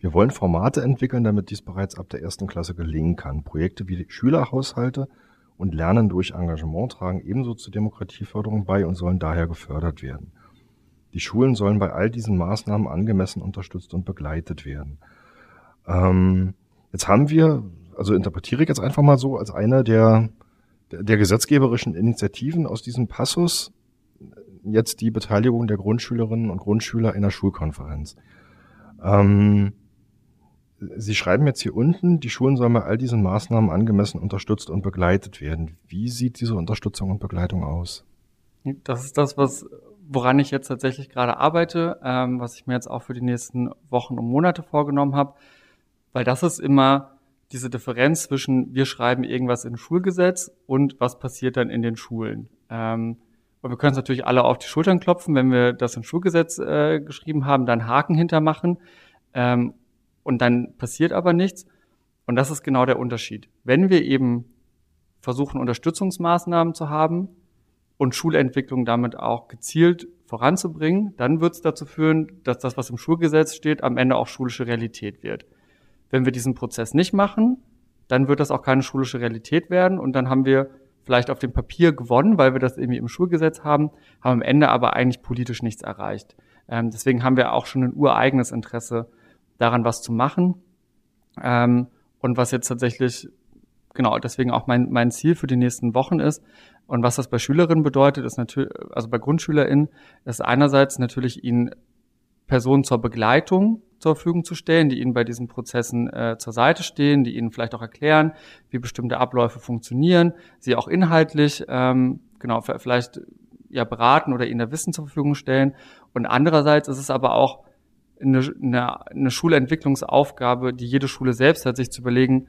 Wir wollen Formate entwickeln, damit dies bereits ab der ersten Klasse gelingen kann. Projekte wie Schülerhaushalte und Lernen durch Engagement tragen ebenso zur Demokratieförderung bei und sollen daher gefördert werden. Die Schulen sollen bei all diesen Maßnahmen angemessen unterstützt und begleitet werden. Ähm, jetzt haben wir, also interpretiere ich jetzt einfach mal so, als eine der, der gesetzgeberischen Initiativen aus diesem Passus jetzt die Beteiligung der Grundschülerinnen und Grundschüler in der Schulkonferenz. Ähm, Sie schreiben jetzt hier unten, die Schulen sollen bei all diesen Maßnahmen angemessen unterstützt und begleitet werden. Wie sieht diese Unterstützung und Begleitung aus? Das ist das, was, woran ich jetzt tatsächlich gerade arbeite, ähm, was ich mir jetzt auch für die nächsten Wochen und Monate vorgenommen habe, weil das ist immer diese Differenz zwischen wir schreiben irgendwas in Schulgesetz und was passiert dann in den Schulen. Ähm, und wir können es natürlich alle auf die Schultern klopfen, wenn wir das in Schulgesetz äh, geschrieben haben, dann Haken hintermachen. Ähm, und dann passiert aber nichts. Und das ist genau der Unterschied. Wenn wir eben versuchen, Unterstützungsmaßnahmen zu haben und Schulentwicklung damit auch gezielt voranzubringen, dann wird es dazu führen, dass das, was im Schulgesetz steht, am Ende auch schulische Realität wird. Wenn wir diesen Prozess nicht machen, dann wird das auch keine schulische Realität werden und dann haben wir vielleicht auf dem Papier gewonnen, weil wir das irgendwie im Schulgesetz haben, haben am Ende aber eigentlich politisch nichts erreicht. Ähm, deswegen haben wir auch schon ein ureigenes Interesse daran was zu machen. Ähm, und was jetzt tatsächlich, genau, deswegen auch mein, mein Ziel für die nächsten Wochen ist. Und was das bei Schülerinnen bedeutet, ist natürlich, also bei GrundschülerInnen, ist einerseits natürlich ihnen Personen zur Begleitung zur Verfügung zu stellen, die ihnen bei diesen Prozessen äh, zur Seite stehen, die ihnen vielleicht auch erklären, wie bestimmte Abläufe funktionieren, sie auch inhaltlich ähm, genau vielleicht ja beraten oder ihnen da Wissen zur Verfügung stellen. Und andererseits ist es aber auch eine, eine, eine Schulentwicklungsaufgabe, die jede Schule selbst hat, sich zu überlegen,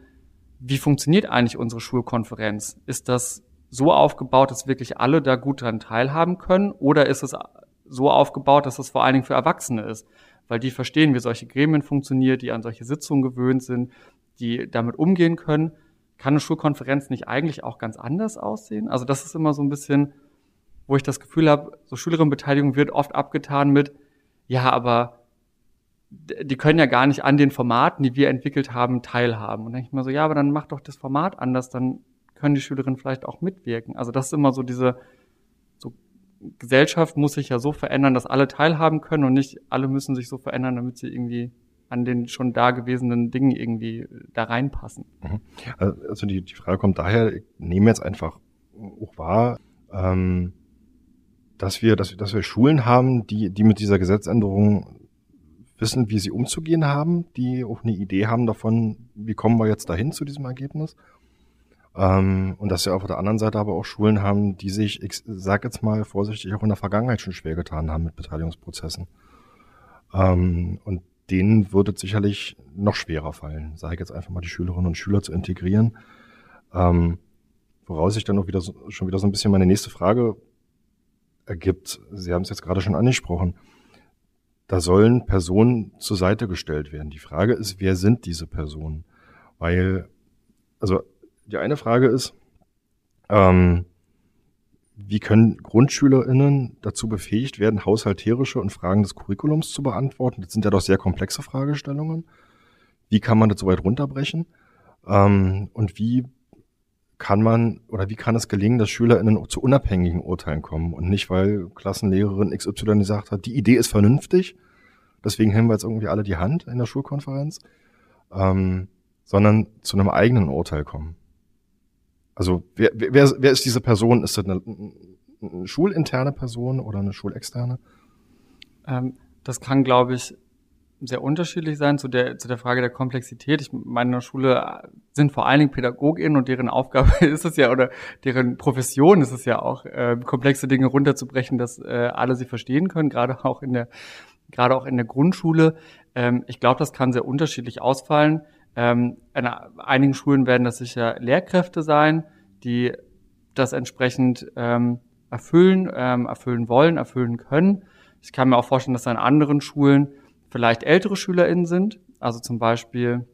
wie funktioniert eigentlich unsere Schulkonferenz? Ist das so aufgebaut, dass wirklich alle da gut daran teilhaben können? Oder ist es so aufgebaut, dass es vor allen Dingen für Erwachsene ist? Weil die verstehen, wie solche Gremien funktionieren, die an solche Sitzungen gewöhnt sind, die damit umgehen können. Kann eine Schulkonferenz nicht eigentlich auch ganz anders aussehen? Also das ist immer so ein bisschen, wo ich das Gefühl habe, so Schülerinnenbeteiligung wird oft abgetan mit, ja, aber die können ja gar nicht an den Formaten, die wir entwickelt haben, teilhaben. Und dann denke ich mir so, ja, aber dann mach doch das Format anders, dann können die Schülerinnen vielleicht auch mitwirken. Also das ist immer so diese, so Gesellschaft muss sich ja so verändern, dass alle teilhaben können und nicht alle müssen sich so verändern, damit sie irgendwie an den schon da gewesenen Dingen irgendwie da reinpassen. Mhm. Also die, die Frage kommt daher, ich nehme jetzt einfach auch wahr, ähm, dass wir, dass, dass wir Schulen haben, die, die mit dieser Gesetzänderung wissen, wie sie umzugehen haben, die auch eine Idee haben davon, wie kommen wir jetzt dahin zu diesem Ergebnis. Ähm, und dass wir auf der anderen Seite aber auch Schulen haben, die sich, ich sag jetzt mal vorsichtig, auch in der Vergangenheit schon schwer getan haben mit Beteiligungsprozessen. Ähm, und denen würde es sicherlich noch schwerer fallen, sage ich jetzt einfach mal, die Schülerinnen und Schüler zu integrieren. Ähm, woraus sich dann auch wieder so, schon wieder so ein bisschen meine nächste Frage ergibt. Sie haben es jetzt gerade schon angesprochen da sollen Personen zur Seite gestellt werden. Die Frage ist, wer sind diese Personen? Weil, also die eine Frage ist, ähm, wie können GrundschülerInnen dazu befähigt werden, haushalterische und Fragen des Curriculums zu beantworten? Das sind ja doch sehr komplexe Fragestellungen. Wie kann man das so weit runterbrechen? Ähm, und wie kann man oder wie kann es gelingen, dass SchülerInnen zu unabhängigen Urteilen kommen und nicht, weil Klassenlehrerin XY gesagt hat, die Idee ist vernünftig, deswegen hängen wir jetzt irgendwie alle die Hand in der Schulkonferenz, ähm, sondern zu einem eigenen Urteil kommen. Also wer, wer, wer ist diese Person? Ist das eine, eine schulinterne Person oder eine schulexterne? Ähm, das kann, glaube ich, sehr unterschiedlich sein zu der, zu der Frage der Komplexität. Ich meine, in der Schule sind vor allen Dingen PädagogInnen und deren Aufgabe ist es ja, oder deren Profession ist es ja auch, äh, komplexe Dinge runterzubrechen, dass äh, alle sie verstehen können, gerade auch in der, gerade auch in der Grundschule. Ähm, ich glaube, das kann sehr unterschiedlich ausfallen. Ähm, in einigen Schulen werden das sicher Lehrkräfte sein, die das entsprechend ähm, erfüllen, ähm, erfüllen wollen, erfüllen können. Ich kann mir auch vorstellen, dass an anderen Schulen vielleicht ältere SchülerInnen sind, also zum Beispiel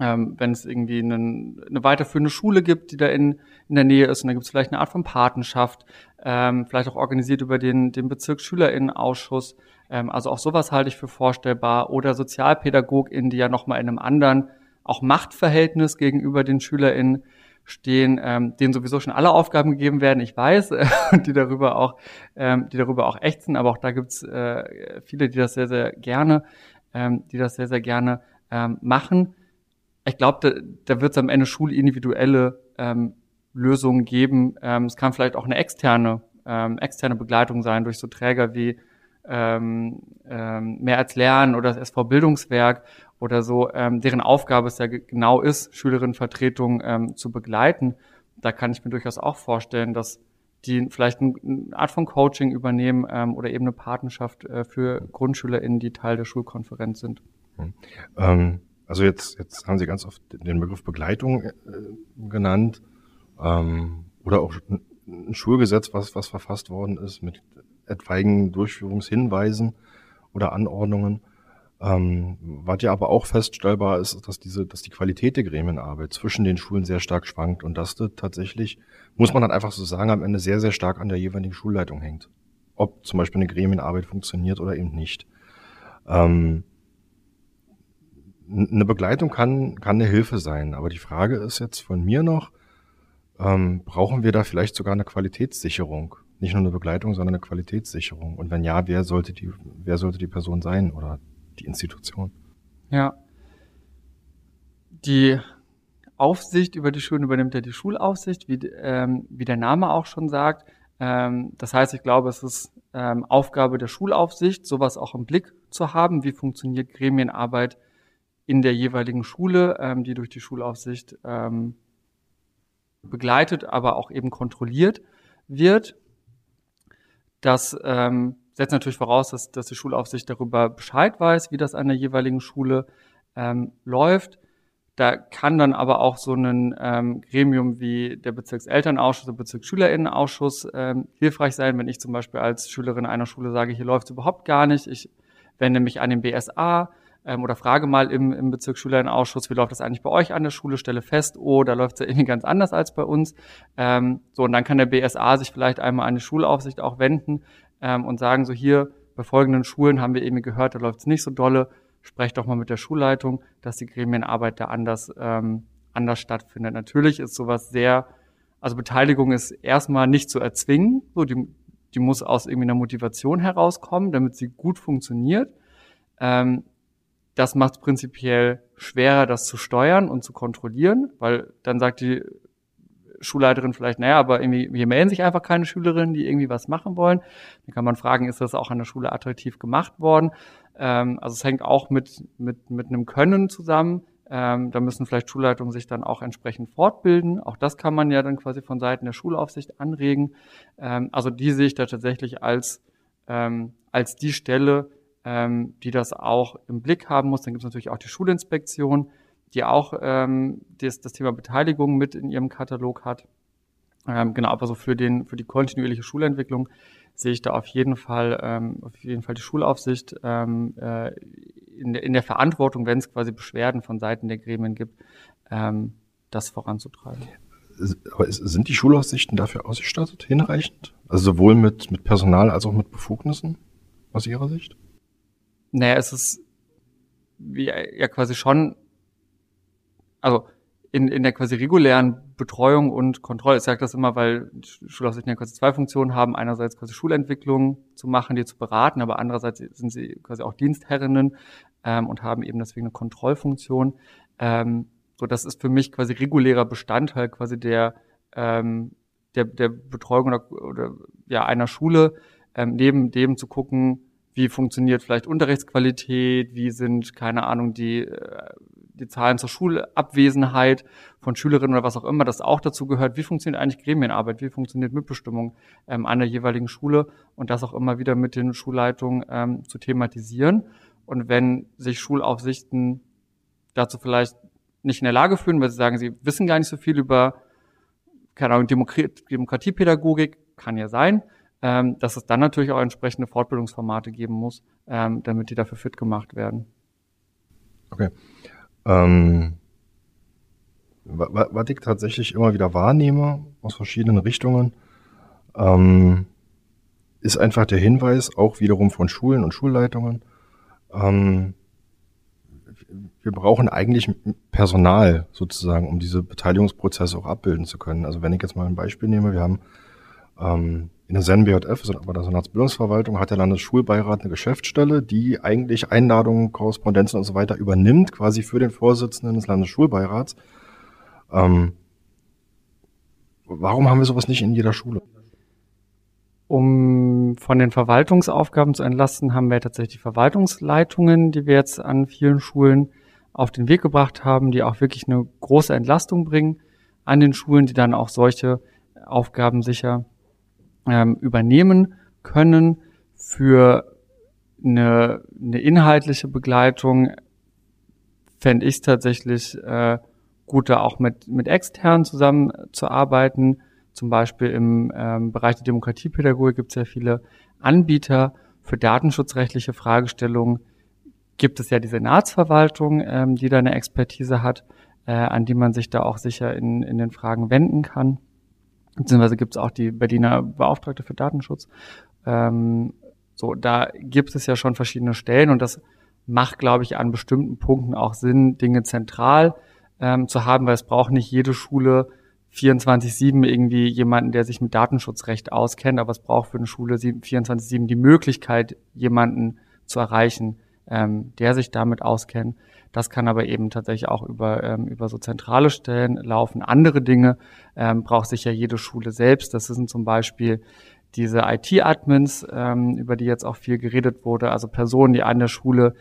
ähm, wenn es irgendwie einen, eine weiterführende Schule gibt, die da in, in der Nähe ist, und da gibt es vielleicht eine Art von Patenschaft, ähm, vielleicht auch organisiert über den, den Bezirksschülerinnenausschuss. Ähm, also auch sowas halte ich für vorstellbar. Oder SozialpädagogInnen, die ja nochmal in einem anderen, auch Machtverhältnis gegenüber den SchülerInnen stehen, ähm, denen sowieso schon alle Aufgaben gegeben werden, ich weiß, äh, die darüber auch, ähm, die darüber auch ächzen, aber auch da gibt's äh, viele, die das sehr, sehr gerne, ähm, die das sehr, sehr gerne ähm, machen. Ich glaube, da, da wird es am Ende schulindividuelle ähm, Lösungen geben. Ähm, es kann vielleicht auch eine externe, ähm, externe Begleitung sein durch so Träger wie ähm, ähm, Mehr als Lernen oder das SV Bildungswerk oder so, ähm, deren Aufgabe es ja genau ist, Schülerinnenvertretung ähm, zu begleiten. Da kann ich mir durchaus auch vorstellen, dass die vielleicht eine Art von Coaching übernehmen ähm, oder eben eine Patenschaft äh, für GrundschülerInnen, die Teil der Schulkonferenz sind. Hm. Ähm, also jetzt, jetzt haben Sie ganz oft den Begriff Begleitung äh, genannt ähm, oder auch ein Schulgesetz, was, was verfasst worden ist mit etwaigen Durchführungshinweisen oder Anordnungen. Ähm, was ja aber auch feststellbar ist, dass diese, dass die Qualität der Gremienarbeit zwischen den Schulen sehr stark schwankt und dass das tatsächlich, muss man dann einfach so sagen, am Ende sehr, sehr stark an der jeweiligen Schulleitung hängt. Ob zum Beispiel eine Gremienarbeit funktioniert oder eben nicht. Ähm, eine Begleitung kann, kann eine Hilfe sein, aber die Frage ist jetzt von mir noch, ähm, brauchen wir da vielleicht sogar eine Qualitätssicherung? Nicht nur eine Begleitung, sondern eine Qualitätssicherung. Und wenn ja, wer sollte die, wer sollte die Person sein oder die Institution. Ja. Die Aufsicht über die Schulen übernimmt ja die Schulaufsicht, wie, ähm, wie der Name auch schon sagt. Ähm, das heißt, ich glaube, es ist ähm, Aufgabe der Schulaufsicht, sowas auch im Blick zu haben. Wie funktioniert Gremienarbeit in der jeweiligen Schule, ähm, die durch die Schulaufsicht ähm, begleitet, aber auch eben kontrolliert wird. Das ähm, setzt natürlich voraus, dass, dass die Schulaufsicht darüber Bescheid weiß, wie das an der jeweiligen Schule ähm, läuft. Da kann dann aber auch so ein ähm, Gremium wie der Bezirkselternausschuss, der Bezirksschülerinnenausschuss ähm, hilfreich sein, wenn ich zum Beispiel als Schülerin einer Schule sage, hier läuft es überhaupt gar nicht. Ich wende mich an den BSA ähm, oder frage mal im, im Bezirksschülerinnenausschuss, wie läuft das eigentlich bei euch an der Schule, stelle fest, oh, da läuft es ja irgendwie ganz anders als bei uns. Ähm, so, und dann kann der BSA sich vielleicht einmal an die Schulaufsicht auch wenden, ähm, und sagen so hier, bei folgenden Schulen haben wir eben gehört, da läuft es nicht so dolle, sprecht doch mal mit der Schulleitung, dass die Gremienarbeit da anders, ähm, anders stattfindet. Natürlich ist sowas sehr, also Beteiligung ist erstmal nicht zu erzwingen, so die, die muss aus irgendwie einer Motivation herauskommen, damit sie gut funktioniert. Ähm, das macht es prinzipiell schwerer, das zu steuern und zu kontrollieren, weil dann sagt die Schulleiterin vielleicht, naja, aber irgendwie, hier melden sich einfach keine Schülerinnen, die irgendwie was machen wollen. Dann kann man fragen, ist das auch an der Schule attraktiv gemacht worden? Ähm, also es hängt auch mit, mit, mit einem Können zusammen. Ähm, da müssen vielleicht Schulleitungen sich dann auch entsprechend fortbilden. Auch das kann man ja dann quasi von Seiten der Schulaufsicht anregen. Ähm, also die sehe ich da tatsächlich als, ähm, als die Stelle, ähm, die das auch im Blick haben muss. Dann gibt es natürlich auch die Schulinspektion die auch ähm, das, das Thema Beteiligung mit in ihrem Katalog hat. Ähm, genau, aber so für, den, für die kontinuierliche Schulentwicklung sehe ich da auf jeden Fall, ähm, auf jeden Fall die Schulaufsicht ähm, äh, in, der, in der Verantwortung, wenn es quasi Beschwerden von Seiten der Gremien gibt, ähm, das voranzutreiben. Aber sind die Schulaufsichten dafür ausgestattet, hinreichend? Also sowohl mit, mit Personal als auch mit Befugnissen aus Ihrer Sicht? Naja, es ist wie ja quasi schon also in, in der quasi regulären Betreuung und Kontrolle, ich sage das immer, weil Schulaufsichten ja quasi zwei Funktionen haben. Einerseits quasi Schulentwicklung zu machen, die zu beraten, aber andererseits sind sie quasi auch Dienstherrinnen ähm, und haben eben deswegen eine Kontrollfunktion. Ähm, so, das ist für mich quasi regulärer Bestandteil quasi der, ähm, der, der Betreuung oder, oder ja, einer Schule, ähm, neben dem zu gucken, wie funktioniert vielleicht Unterrichtsqualität, wie sind, keine Ahnung, die äh, die Zahlen zur Schulabwesenheit von Schülerinnen oder was auch immer, das auch dazu gehört. Wie funktioniert eigentlich Gremienarbeit? Wie funktioniert Mitbestimmung ähm, an der jeweiligen Schule? Und das auch immer wieder mit den Schulleitungen ähm, zu thematisieren. Und wenn sich Schulaufsichten dazu vielleicht nicht in der Lage fühlen, weil sie sagen, sie wissen gar nicht so viel über keine Ahnung, Demokratiepädagogik kann ja sein, ähm, dass es dann natürlich auch entsprechende Fortbildungsformate geben muss, ähm, damit die dafür fit gemacht werden. Okay. Ähm, was ich tatsächlich immer wieder wahrnehme aus verschiedenen Richtungen, ähm, ist einfach der Hinweis, auch wiederum von Schulen und Schulleitungen, ähm, wir brauchen eigentlich Personal sozusagen, um diese Beteiligungsprozesse auch abbilden zu können. Also wenn ich jetzt mal ein Beispiel nehme, wir haben ähm, in der SEN-BJF, bei der Senatsbildungsverwaltung, hat der Landesschulbeirat eine Geschäftsstelle, die eigentlich Einladungen, Korrespondenzen und so weiter übernimmt, quasi für den Vorsitzenden des Landesschulbeirats. Ähm, warum haben wir sowas nicht in jeder Schule? Um von den Verwaltungsaufgaben zu entlasten, haben wir tatsächlich die Verwaltungsleitungen, die wir jetzt an vielen Schulen auf den Weg gebracht haben, die auch wirklich eine große Entlastung bringen an den Schulen, die dann auch solche Aufgaben sicher ähm, übernehmen können. Für eine, eine inhaltliche Begleitung fände ich es tatsächlich äh, gut, da auch mit, mit externen zusammenzuarbeiten zum Beispiel im ähm, Bereich der Demokratiepädagogik gibt es ja viele Anbieter für datenschutzrechtliche Fragestellungen. Gibt es ja die Senatsverwaltung, ähm, die da eine Expertise hat, äh, an die man sich da auch sicher in, in den Fragen wenden kann. Beziehungsweise gibt es auch die Berliner Beauftragte für Datenschutz. Ähm, so, da gibt es ja schon verschiedene Stellen und das macht, glaube ich, an bestimmten Punkten auch Sinn, Dinge zentral ähm, zu haben, weil es braucht nicht jede Schule 24-7 irgendwie jemanden, der sich mit Datenschutzrecht auskennt, aber es braucht für eine Schule 24-7 die Möglichkeit, jemanden zu erreichen, ähm, der sich damit auskennt. Das kann aber eben tatsächlich auch über, ähm, über so zentrale Stellen laufen. Andere Dinge ähm, braucht sich ja jede Schule selbst. Das sind zum Beispiel diese IT-Admins, ähm, über die jetzt auch viel geredet wurde, also Personen, die an der Schule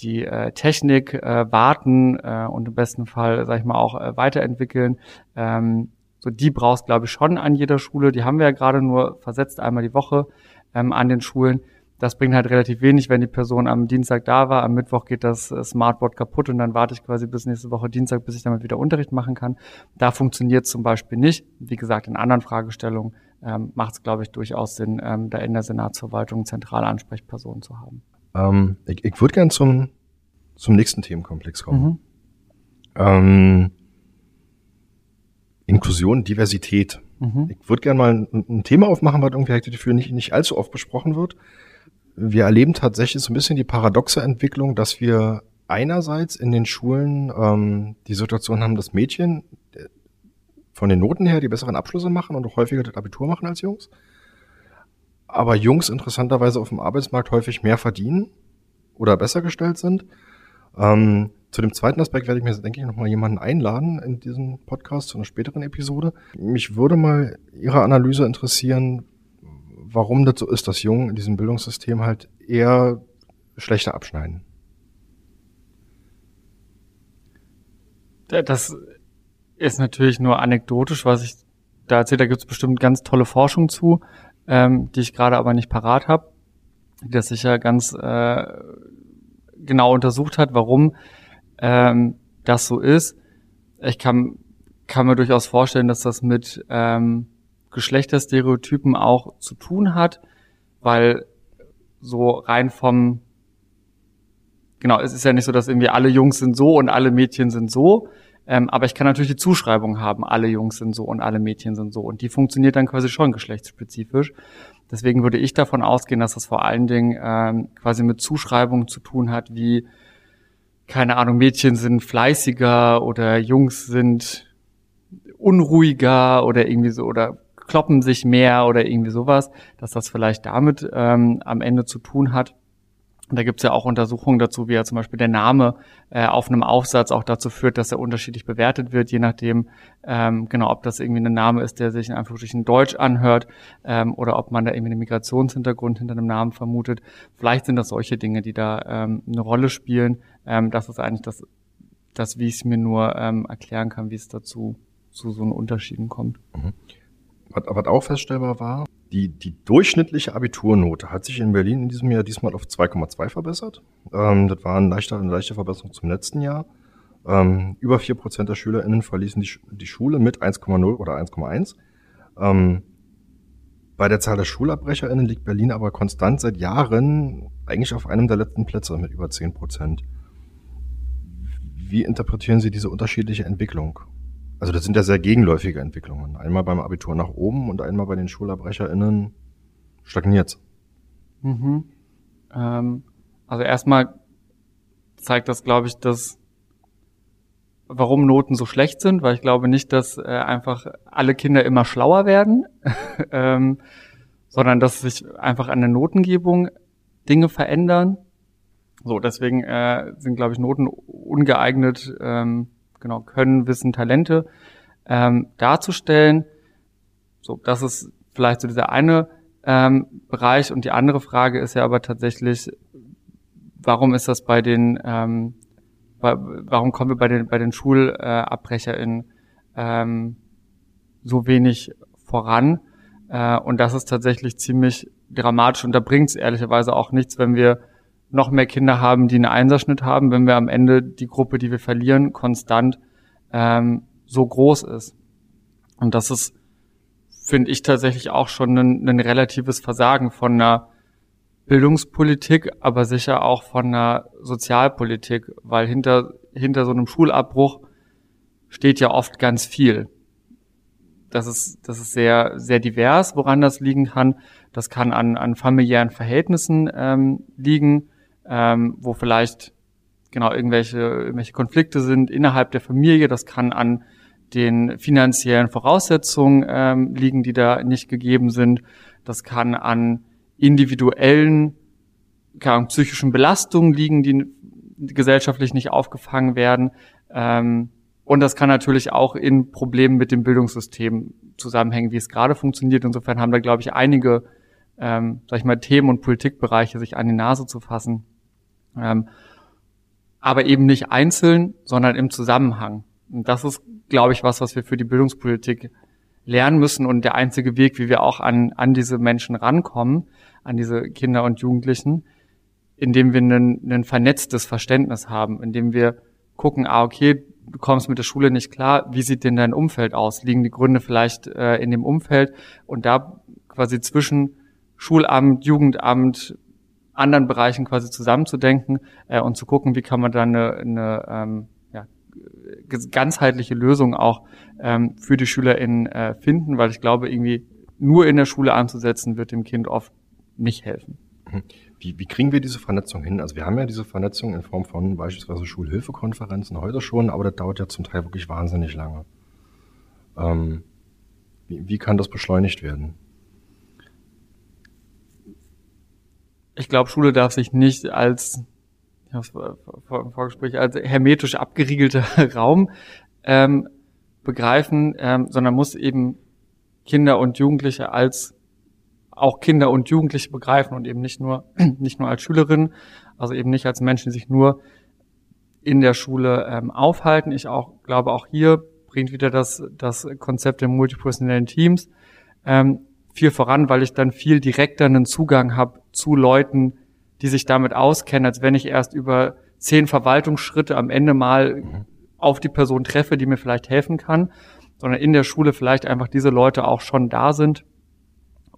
die äh, Technik äh, warten äh, und im besten Fall, sag ich mal, auch äh, weiterentwickeln. Ähm, so, die brauchst, glaube ich, schon an jeder Schule. Die haben wir ja gerade nur versetzt einmal die Woche ähm, an den Schulen. Das bringt halt relativ wenig, wenn die Person am Dienstag da war. Am Mittwoch geht das äh, Smartboard kaputt und dann warte ich quasi bis nächste Woche Dienstag, bis ich damit wieder Unterricht machen kann. Da funktioniert zum Beispiel nicht. Wie gesagt, in anderen Fragestellungen ähm, macht es, glaube ich, durchaus Sinn, ähm, da in der Senatsverwaltung zentrale Ansprechpersonen zu haben. Ähm, ich ich würde gern zum, zum nächsten Themenkomplex kommen. Mhm. Ähm, Inklusion, Diversität. Mhm. Ich würde gerne mal ein, ein, Thema aufmachen, was irgendwie dafür nicht, nicht allzu oft besprochen wird. Wir erleben tatsächlich so ein bisschen die paradoxe Entwicklung, dass wir einerseits in den Schulen ähm, die Situation haben, dass Mädchen äh, von den Noten her die besseren Abschlüsse machen und auch häufiger das Abitur machen als Jungs. Aber Jungs interessanterweise auf dem Arbeitsmarkt häufig mehr verdienen oder besser gestellt sind. Ähm, zu dem zweiten Aspekt werde ich mir, denke ich, nochmal jemanden einladen in diesen Podcast zu einer späteren Episode. Mich würde mal Ihre Analyse interessieren, warum das so ist, dass Jungen in diesem Bildungssystem halt eher schlechter abschneiden. Das ist natürlich nur anekdotisch, was ich da erzähle. Da gibt es bestimmt ganz tolle Forschung zu, ähm, die ich gerade aber nicht parat habe, die das sicher ganz äh, genau untersucht hat, warum ähm, das so ist. Ich kann, kann mir durchaus vorstellen, dass das mit ähm, Geschlechterstereotypen auch zu tun hat, weil so rein vom, genau, es ist ja nicht so, dass irgendwie alle Jungs sind so und alle Mädchen sind so, ähm, aber ich kann natürlich die Zuschreibung haben, alle Jungs sind so und alle Mädchen sind so und die funktioniert dann quasi schon geschlechtsspezifisch. Deswegen würde ich davon ausgehen, dass das vor allen Dingen ähm, quasi mit Zuschreibungen zu tun hat, wie keine Ahnung, Mädchen sind fleißiger oder Jungs sind unruhiger oder irgendwie so oder kloppen sich mehr oder irgendwie sowas, dass das vielleicht damit ähm, am Ende zu tun hat. Und da gibt's ja auch Untersuchungen dazu, wie ja zum Beispiel der Name äh, auf einem Aufsatz auch dazu führt, dass er unterschiedlich bewertet wird, je nachdem, ähm, genau, ob das irgendwie ein Name ist, der sich in Anführungsstrichen Deutsch anhört ähm, oder ob man da irgendwie einen Migrationshintergrund hinter einem Namen vermutet. Vielleicht sind das solche Dinge, die da ähm, eine Rolle spielen. Ähm, das ist eigentlich das, das wie ich es mir nur ähm, erklären kann, wie es dazu zu so einen Unterschieden kommt. Mhm. Was, was auch feststellbar war, die, die durchschnittliche Abiturnote hat sich in Berlin in diesem Jahr diesmal auf 2,2 verbessert. Ähm, das war ein leichter, eine leichte Verbesserung zum letzten Jahr. Ähm, über vier Prozent der SchülerInnen verließen die, die Schule mit 1,0 oder 1,1. Ähm, bei der Zahl der SchulabbrecherInnen liegt Berlin aber konstant seit Jahren eigentlich auf einem der letzten Plätze mit über 10 Prozent. Wie interpretieren Sie diese unterschiedliche Entwicklung? Also das sind ja sehr gegenläufige Entwicklungen. Einmal beim Abitur nach oben und einmal bei den SchulabbrecherInnen stagniert. Mhm. Ähm, also erstmal zeigt das, glaube ich, dass warum Noten so schlecht sind, weil ich glaube nicht, dass äh, einfach alle Kinder immer schlauer werden, ähm, sondern dass sich einfach an der Notengebung Dinge verändern. So, deswegen äh, sind, glaube ich, Noten ungeeignet, ähm, genau, Können, Wissen, Talente ähm, darzustellen. So, das ist vielleicht so dieser eine ähm, Bereich. Und die andere Frage ist ja aber tatsächlich, warum ist das bei den, ähm, warum kommen wir bei den, bei den SchulabbrecherInnen ähm, so wenig voran? Äh, und das ist tatsächlich ziemlich dramatisch und da bringt es ehrlicherweise auch nichts, wenn wir noch mehr Kinder haben, die einen Einserschnitt haben, wenn wir am Ende die Gruppe, die wir verlieren, konstant ähm, so groß ist. Und das ist, finde ich, tatsächlich auch schon ein, ein relatives Versagen von einer Bildungspolitik, aber sicher auch von einer Sozialpolitik, weil hinter, hinter so einem Schulabbruch steht ja oft ganz viel. Das ist, das ist sehr, sehr divers, woran das liegen kann. Das kann an, an familiären Verhältnissen ähm, liegen, ähm, wo vielleicht genau irgendwelche, irgendwelche Konflikte sind innerhalb der Familie. Das kann an den finanziellen Voraussetzungen ähm, liegen, die da nicht gegeben sind. Das kann an individuellen keine psychischen Belastungen liegen, die gesellschaftlich nicht aufgefangen werden. Ähm, und das kann natürlich auch in Problemen mit dem Bildungssystem zusammenhängen, wie es gerade funktioniert. Insofern haben da, glaube ich, einige, ähm, sag ich mal, Themen und Politikbereiche sich an die Nase zu fassen. Ähm, aber eben nicht einzeln, sondern im Zusammenhang. Und das ist, glaube ich, was, was wir für die Bildungspolitik lernen müssen und der einzige Weg, wie wir auch an, an diese Menschen rankommen, an diese Kinder und Jugendlichen, indem wir ein, vernetztes Verständnis haben, indem wir gucken, ah, okay, du kommst mit der Schule nicht klar, wie sieht denn dein Umfeld aus? Liegen die Gründe vielleicht äh, in dem Umfeld? Und da quasi zwischen Schulamt, Jugendamt, anderen Bereichen quasi zusammenzudenken äh, und zu gucken, wie kann man dann eine, eine ähm, ja, ganzheitliche Lösung auch ähm, für die SchülerInnen äh, finden, weil ich glaube, irgendwie nur in der Schule anzusetzen, wird dem Kind oft nicht helfen. Mhm. Wie, wie kriegen wir diese Vernetzung hin? Also wir haben ja diese Vernetzung in Form von beispielsweise Schulhilfekonferenzen heute schon, aber das dauert ja zum Teil wirklich wahnsinnig lange. Ähm, wie, wie kann das beschleunigt werden? Ich glaube, Schule darf sich nicht als ja, Vorgespräch als hermetisch abgeriegelter Raum ähm, begreifen, ähm, sondern muss eben Kinder und Jugendliche als auch Kinder und Jugendliche begreifen und eben nicht nur nicht nur als Schülerin, also eben nicht als Menschen, die sich nur in der Schule ähm, aufhalten. Ich auch glaube, auch hier bringt wieder das das Konzept der multipersonellen Teams ähm, viel voran, weil ich dann viel direkter einen Zugang habe zu Leuten, die sich damit auskennen, als wenn ich erst über zehn Verwaltungsschritte am Ende mal mhm. auf die Person treffe, die mir vielleicht helfen kann, sondern in der Schule vielleicht einfach diese Leute auch schon da sind.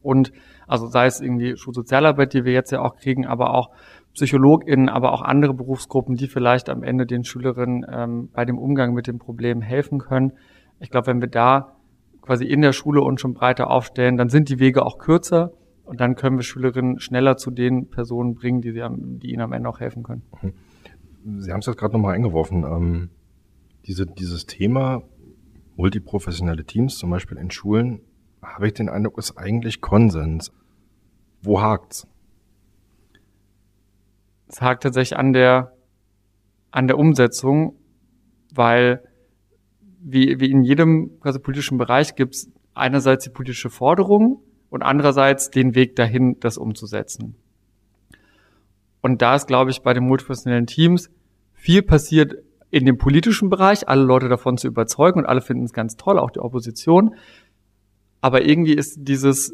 Und also sei es irgendwie Schulsozialarbeit, die wir jetzt ja auch kriegen, aber auch PsychologInnen, aber auch andere Berufsgruppen, die vielleicht am Ende den Schülerinnen ähm, bei dem Umgang mit dem Problem helfen können. Ich glaube, wenn wir da quasi in der Schule uns schon breiter aufstellen, dann sind die Wege auch kürzer und dann können wir Schülerinnen schneller zu den Personen bringen, die, sie am, die ihnen am Ende auch helfen können. Mhm. Sie haben es jetzt gerade nochmal eingeworfen. Ähm, diese, dieses Thema multiprofessionelle Teams, zum Beispiel in Schulen, habe ich den Eindruck, ist eigentlich Konsens. Wo hakt's? Es hakt tatsächlich an der, an der Umsetzung, weil wie, wie in jedem quasi politischen Bereich gibt es einerseits die politische Forderung, und andererseits den Weg dahin, das umzusetzen. Und da ist, glaube ich, bei den multiprofessionellen Teams viel passiert in dem politischen Bereich, alle Leute davon zu überzeugen und alle finden es ganz toll, auch die Opposition. Aber irgendwie ist dieses,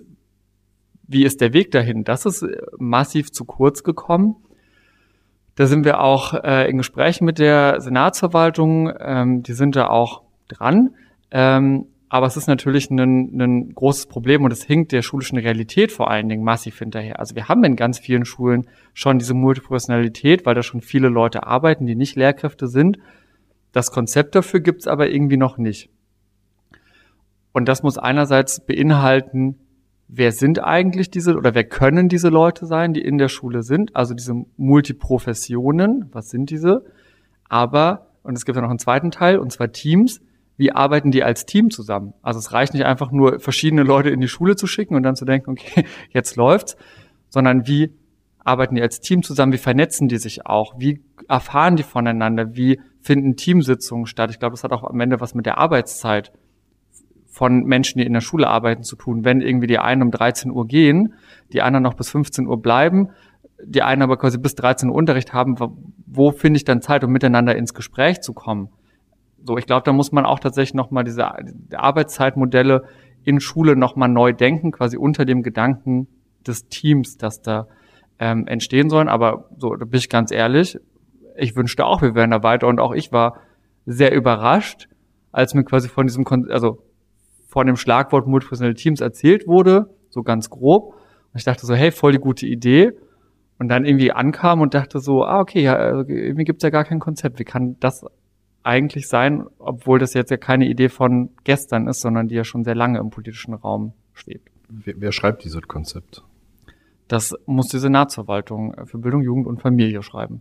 wie ist der Weg dahin, das ist massiv zu kurz gekommen. Da sind wir auch äh, in Gesprächen mit der Senatsverwaltung. Ähm, die sind da auch dran. Ähm, aber es ist natürlich ein, ein großes Problem und es hinkt der schulischen Realität vor allen Dingen massiv hinterher. Also wir haben in ganz vielen Schulen schon diese Multiprofessionalität, weil da schon viele Leute arbeiten, die nicht Lehrkräfte sind. Das Konzept dafür gibt's aber irgendwie noch nicht. Und das muss einerseits beinhalten, wer sind eigentlich diese oder wer können diese Leute sein, die in der Schule sind, also diese Multiprofessionen, was sind diese? Aber, und es gibt ja noch einen zweiten Teil, und zwar Teams, wie arbeiten die als Team zusammen? Also es reicht nicht einfach nur verschiedene Leute in die Schule zu schicken und dann zu denken, okay, jetzt läuft's, sondern wie arbeiten die als Team zusammen, wie vernetzen die sich auch, wie erfahren die voneinander, wie finden Teamsitzungen statt. Ich glaube, das hat auch am Ende was mit der Arbeitszeit von Menschen, die in der Schule arbeiten, zu tun. Wenn irgendwie die einen um 13 Uhr gehen, die anderen noch bis 15 Uhr bleiben, die einen aber quasi bis 13 Uhr Unterricht haben, wo finde ich dann Zeit, um miteinander ins Gespräch zu kommen? So, ich glaube, da muss man auch tatsächlich nochmal diese Arbeitszeitmodelle in Schule nochmal neu denken, quasi unter dem Gedanken des Teams, das da ähm, entstehen sollen. Aber so, da bin ich ganz ehrlich, ich wünschte auch, wir wären da weiter und auch ich war sehr überrascht, als mir quasi von diesem, Kon also von dem Schlagwort multiprofessionelle Teams erzählt wurde, so ganz grob. Und ich dachte so, hey, voll die gute Idee. Und dann irgendwie ankam und dachte so, ah, okay, ja, also irgendwie gibt's ja gar kein Konzept. Wie kann das eigentlich sein, obwohl das jetzt ja keine Idee von gestern ist, sondern die ja schon sehr lange im politischen Raum steht. Wer, wer schreibt dieses Konzept? Das muss die Senatsverwaltung für Bildung, Jugend und Familie schreiben.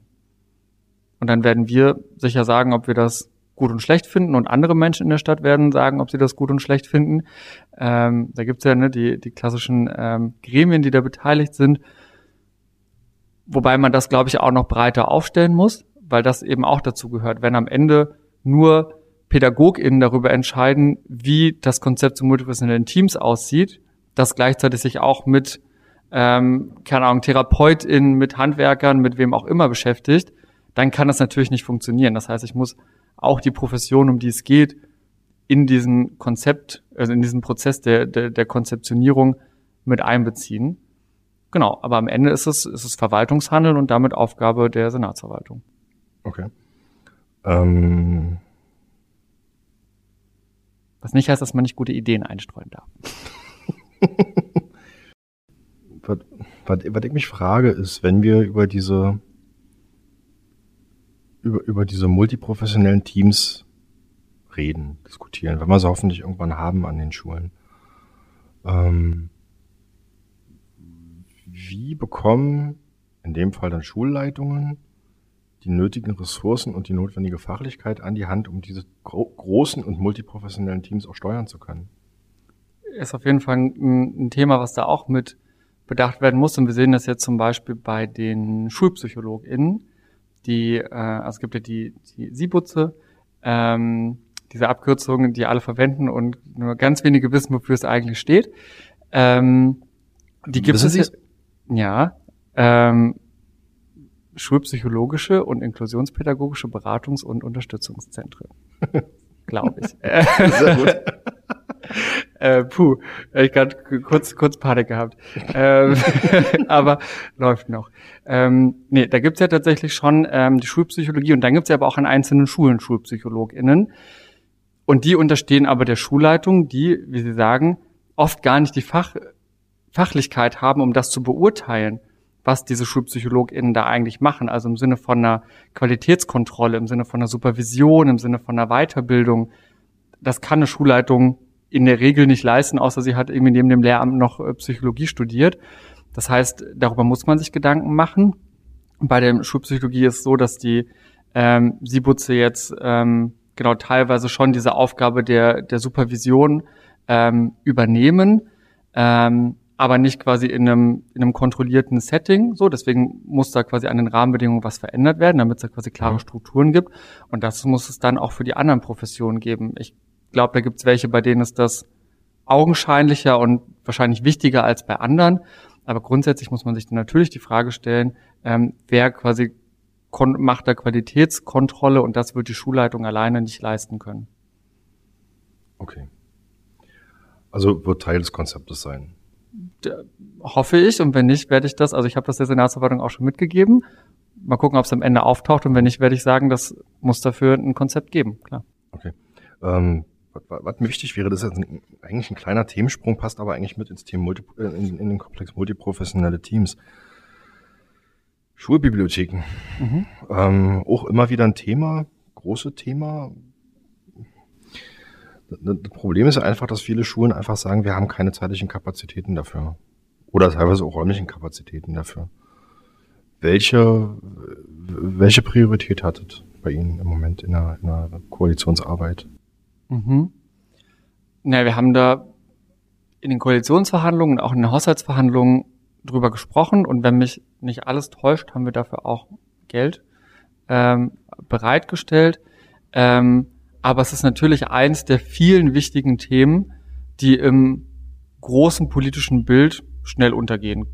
Und dann werden wir sicher sagen, ob wir das gut und schlecht finden und andere Menschen in der Stadt werden sagen, ob sie das gut und schlecht finden. Ähm, da gibt's ja ne, die, die klassischen ähm, Gremien, die da beteiligt sind. Wobei man das, glaube ich, auch noch breiter aufstellen muss weil das eben auch dazu gehört. Wenn am Ende nur PädagogInnen darüber entscheiden, wie das Konzept zu multiprofessionellen Teams aussieht, das gleichzeitig sich auch mit, ähm, keine Ahnung, TherapeutInnen, mit Handwerkern, mit wem auch immer beschäftigt, dann kann das natürlich nicht funktionieren. Das heißt, ich muss auch die Profession, um die es geht, in diesen Konzept, also in diesen Prozess der, der, der Konzeptionierung mit einbeziehen. Genau, aber am Ende ist es, ist es Verwaltungshandeln und damit Aufgabe der Senatsverwaltung. Okay. Ähm. Was nicht heißt, dass man nicht gute Ideen einstreuen darf. was, was, was ich mich frage, ist, wenn wir über diese über, über diese multiprofessionellen Teams reden, diskutieren, wenn wir sie hoffentlich irgendwann haben an den Schulen. Ähm, wie bekommen in dem Fall dann Schulleitungen die nötigen Ressourcen und die notwendige Fachlichkeit an die Hand, um diese gro großen und multiprofessionellen Teams auch steuern zu können. Ist auf jeden Fall ein, ein, Thema, was da auch mit bedacht werden muss. Und wir sehen das jetzt zum Beispiel bei den SchulpsychologInnen, die, äh, also es gibt ja die, die Siebutze, ähm, diese Abkürzungen, die alle verwenden und nur ganz wenige wissen, wofür es eigentlich steht. Ähm, die gibt wissen es ja. Ähm, schulpsychologische und inklusionspädagogische Beratungs- und Unterstützungszentren. Glaube ich. Sehr gut. äh, puh, ich gerade kurz, kurz Panik gehabt. ähm, aber läuft noch. Ähm, nee, da gibt's ja tatsächlich schon ähm, die Schulpsychologie und dann gibt's ja aber auch an einzelnen Schulen SchulpsychologInnen. Und die unterstehen aber der Schulleitung, die, wie Sie sagen, oft gar nicht die Fach, Fachlichkeit haben, um das zu beurteilen was diese SchulpsychologInnen da eigentlich machen. Also im Sinne von einer Qualitätskontrolle, im Sinne von einer Supervision, im Sinne von einer Weiterbildung. Das kann eine Schulleitung in der Regel nicht leisten, außer sie hat irgendwie neben dem Lehramt noch äh, Psychologie studiert. Das heißt, darüber muss man sich Gedanken machen. Bei der Schulpsychologie ist es so, dass die ähm, Sibutze jetzt ähm, genau teilweise schon diese Aufgabe der, der Supervision ähm, übernehmen. Ähm, aber nicht quasi in einem, in einem kontrollierten Setting. So, deswegen muss da quasi an den Rahmenbedingungen was verändert werden, damit es da quasi klare Strukturen gibt. Und das muss es dann auch für die anderen Professionen geben. Ich glaube, da gibt es welche, bei denen ist das augenscheinlicher und wahrscheinlich wichtiger als bei anderen. Aber grundsätzlich muss man sich dann natürlich die Frage stellen, ähm, wer quasi macht da Qualitätskontrolle und das wird die Schulleitung alleine nicht leisten können. Okay. Also wird Teil des Konzeptes sein hoffe ich. Und wenn nicht, werde ich das, also ich habe das der Senatsverwaltung auch schon mitgegeben. mal gucken, ob es am Ende auftaucht. Und wenn nicht, werde ich sagen, das muss dafür ein Konzept geben, klar. Okay. Ähm, was, was mir wichtig wäre, das ist ein, eigentlich ein kleiner Themensprung, passt aber eigentlich mit ins Thema Multi, äh, in, in den Komplex multiprofessionelle Teams. Schulbibliotheken. Mhm. Ähm, auch immer wieder ein Thema, große Thema. Das Problem ist einfach, dass viele Schulen einfach sagen, wir haben keine zeitlichen Kapazitäten dafür. Oder teilweise auch räumlichen Kapazitäten dafür. Welche, welche Priorität hattet bei Ihnen im Moment in der, in der Koalitionsarbeit? Mhm. Na, wir haben da in den Koalitionsverhandlungen, auch in den Haushaltsverhandlungen drüber gesprochen und wenn mich nicht alles täuscht, haben wir dafür auch Geld ähm, bereitgestellt. Ähm, aber es ist natürlich eins der vielen wichtigen Themen, die im großen politischen Bild schnell untergehen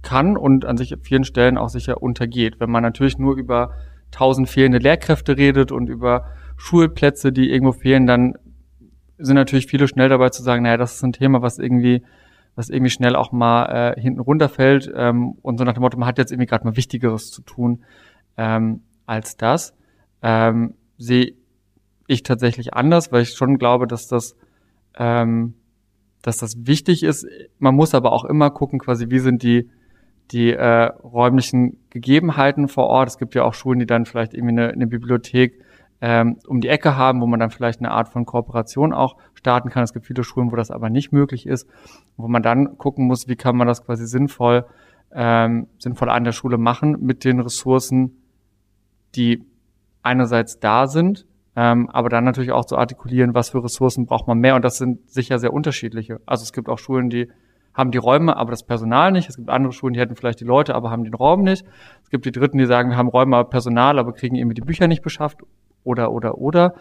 kann und an sich vielen Stellen auch sicher untergeht. Wenn man natürlich nur über tausend fehlende Lehrkräfte redet und über Schulplätze, die irgendwo fehlen, dann sind natürlich viele schnell dabei zu sagen, naja, das ist ein Thema, was irgendwie was irgendwie schnell auch mal äh, hinten runterfällt ähm, und so nach dem Motto, man hat jetzt irgendwie gerade mal Wichtigeres zu tun ähm, als das. Ähm, sehe ich tatsächlich anders, weil ich schon glaube, dass das ähm, dass das wichtig ist. Man muss aber auch immer gucken, quasi, wie sind die die äh, räumlichen Gegebenheiten vor Ort. Es gibt ja auch Schulen, die dann vielleicht irgendwie eine, eine Bibliothek ähm, um die Ecke haben, wo man dann vielleicht eine Art von Kooperation auch starten kann. Es gibt viele Schulen, wo das aber nicht möglich ist, wo man dann gucken muss, wie kann man das quasi sinnvoll, ähm, sinnvoll an der Schule machen mit den Ressourcen, die einerseits da sind, ähm, aber dann natürlich auch zu artikulieren, was für Ressourcen braucht man mehr. Und das sind sicher sehr unterschiedliche. Also es gibt auch Schulen, die haben die Räume, aber das Personal nicht. Es gibt andere Schulen, die hätten vielleicht die Leute, aber haben den Raum nicht. Es gibt die Dritten, die sagen, wir haben Räume, aber Personal, aber kriegen irgendwie die Bücher nicht beschafft oder, oder, oder.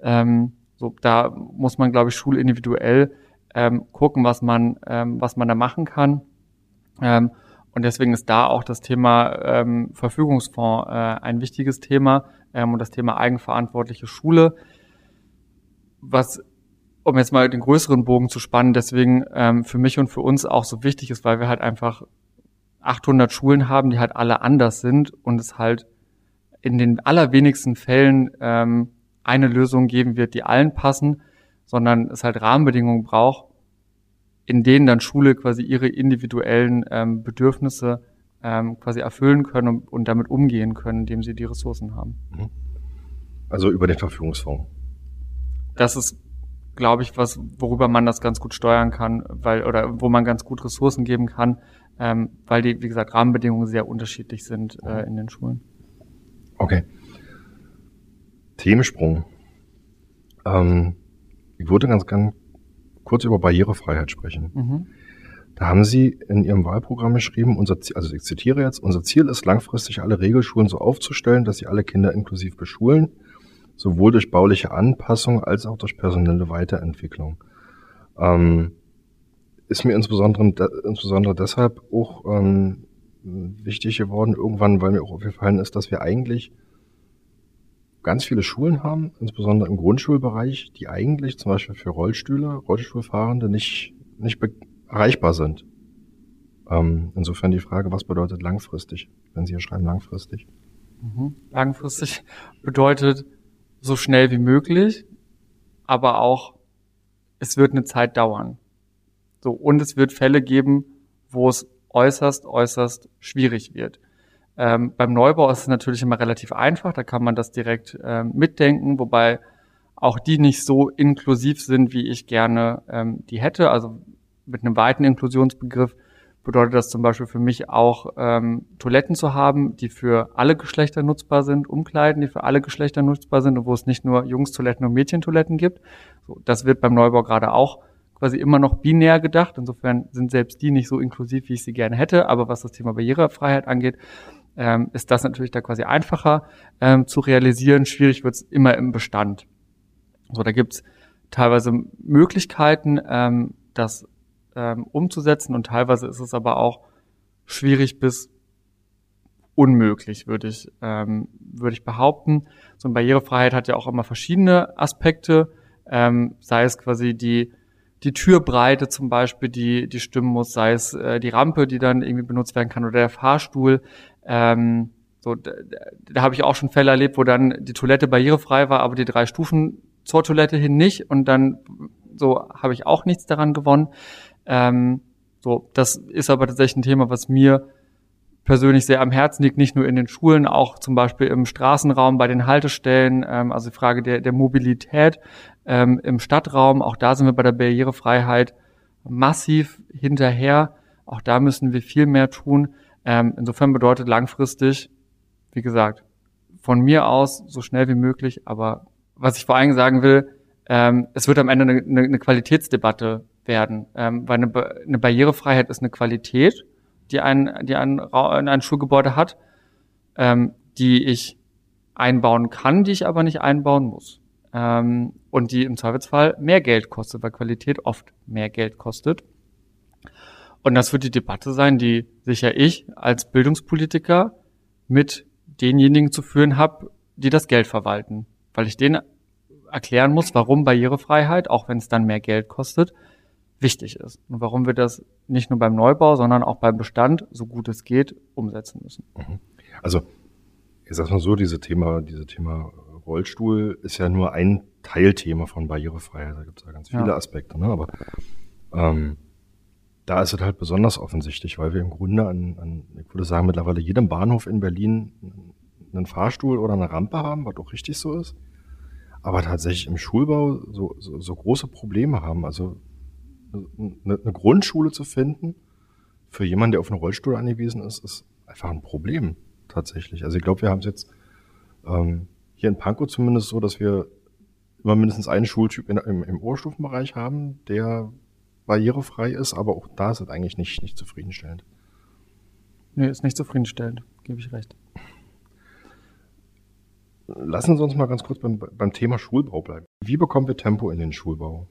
Ähm, so, da muss man, glaube ich, schulindividuell ähm, gucken, was man, ähm, was man da machen kann. Ähm, und deswegen ist da auch das Thema ähm, Verfügungsfonds äh, ein wichtiges Thema ähm, und das Thema eigenverantwortliche Schule, was, um jetzt mal den größeren Bogen zu spannen, deswegen ähm, für mich und für uns auch so wichtig ist, weil wir halt einfach 800 Schulen haben, die halt alle anders sind und es halt in den allerwenigsten Fällen ähm, eine Lösung geben wird, die allen passen, sondern es halt Rahmenbedingungen braucht, in denen dann Schule quasi ihre individuellen ähm, Bedürfnisse ähm, quasi erfüllen können und, und, damit umgehen können, indem sie die Ressourcen haben. Mhm. Also über den Verfügungsfonds. Das ist, glaube ich, was, worüber man das ganz gut steuern kann, weil oder wo man ganz gut Ressourcen geben kann, ähm, weil die, wie gesagt, Rahmenbedingungen sehr unterschiedlich sind äh, in den Schulen. Okay. Themensprung. Ähm, ich würde ganz gern kurz über Barrierefreiheit sprechen. Mhm. Da haben Sie in Ihrem Wahlprogramm geschrieben, unser Ziel, also ich zitiere jetzt, unser Ziel ist langfristig alle Regelschulen so aufzustellen, dass sie alle Kinder inklusiv beschulen, sowohl durch bauliche Anpassung als auch durch personelle Weiterentwicklung. Ähm, ist mir insbesondere, insbesondere deshalb auch ähm, wichtig geworden irgendwann, weil mir auch aufgefallen ist, dass wir eigentlich ganz viele Schulen haben, insbesondere im Grundschulbereich, die eigentlich zum Beispiel für Rollstühle, Rollstuhlfahrende nicht, nicht erreichbar sind. Ähm, insofern die Frage, was bedeutet langfristig, wenn Sie hier schreiben langfristig? Mhm. Langfristig bedeutet so schnell wie möglich, aber auch es wird eine Zeit dauern. So, und es wird Fälle geben, wo es äußerst, äußerst schwierig wird. Ähm, beim Neubau ist es natürlich immer relativ einfach, da kann man das direkt ähm, mitdenken, wobei auch die nicht so inklusiv sind, wie ich gerne ähm, die hätte. Also mit einem weiten Inklusionsbegriff bedeutet das zum Beispiel für mich auch ähm, Toiletten zu haben, die für alle Geschlechter nutzbar sind, Umkleiden, die für alle Geschlechter nutzbar sind und wo es nicht nur Jungs-Toiletten und Mädchentoiletten gibt. So, das wird beim Neubau gerade auch quasi immer noch binär gedacht. Insofern sind selbst die nicht so inklusiv, wie ich sie gerne hätte. Aber was das Thema Barrierefreiheit angeht, ähm, ist das natürlich da quasi einfacher ähm, zu realisieren. Schwierig wird es immer im Bestand. So, da gibt's teilweise Möglichkeiten, ähm, das ähm, umzusetzen und teilweise ist es aber auch schwierig bis unmöglich, würde ich, ähm, würde ich behaupten. So eine Barrierefreiheit hat ja auch immer verschiedene Aspekte, ähm, sei es quasi die die Türbreite zum Beispiel, die, die stimmen muss, sei es äh, die Rampe, die dann irgendwie benutzt werden kann oder der Fahrstuhl. Ähm, So, da, da habe ich auch schon Fälle erlebt, wo dann die Toilette barrierefrei war, aber die drei Stufen zur Toilette hin nicht und dann so habe ich auch nichts daran gewonnen. Ähm, so, das ist aber tatsächlich ein Thema, was mir persönlich sehr am Herzen liegt, nicht nur in den Schulen, auch zum Beispiel im Straßenraum, bei den Haltestellen, ähm, also die Frage der, der Mobilität ähm, im Stadtraum, auch da sind wir bei der Barrierefreiheit massiv hinterher. Auch da müssen wir viel mehr tun. Ähm, insofern bedeutet langfristig, wie gesagt, von mir aus so schnell wie möglich, aber was ich vor allem sagen will, ähm, es wird am Ende eine, eine, eine Qualitätsdebatte werden, ähm, weil eine, eine Barrierefreiheit ist eine Qualität die ein, die ein, ein Schulgebäude hat, ähm, die ich einbauen kann, die ich aber nicht einbauen muss. Ähm, und die im Zweifelsfall mehr Geld kostet, weil Qualität oft mehr Geld kostet. Und das wird die Debatte sein, die sicher ich als Bildungspolitiker mit denjenigen zu führen habe, die das Geld verwalten. Weil ich denen erklären muss, warum Barrierefreiheit, auch wenn es dann mehr Geld kostet, wichtig ist und warum wir das nicht nur beim Neubau, sondern auch beim Bestand, so gut es geht, umsetzen müssen. Mhm. Also, ich sag's mal so, diese Thema, diese Thema Rollstuhl ist ja nur ein Teilthema von Barrierefreiheit. Da gibt es ja ganz viele ja. Aspekte, ne? aber ähm, da ist es halt besonders offensichtlich, weil wir im Grunde an, an, ich würde sagen, mittlerweile jedem Bahnhof in Berlin einen Fahrstuhl oder eine Rampe haben, was auch richtig so ist. Aber tatsächlich im Schulbau so, so, so große Probleme haben. Also eine, eine Grundschule zu finden für jemanden, der auf einen Rollstuhl angewiesen ist, ist einfach ein Problem tatsächlich. Also ich glaube, wir haben es jetzt ähm, hier in Pankow zumindest so, dass wir immer mindestens einen Schultyp in, im, im Oberstufenbereich haben, der barrierefrei ist, aber auch da ist es eigentlich nicht, nicht zufriedenstellend. Nee, ist nicht zufriedenstellend, gebe ich recht. Lassen Sie uns mal ganz kurz beim, beim Thema Schulbau bleiben. Wie bekommen wir Tempo in den Schulbau?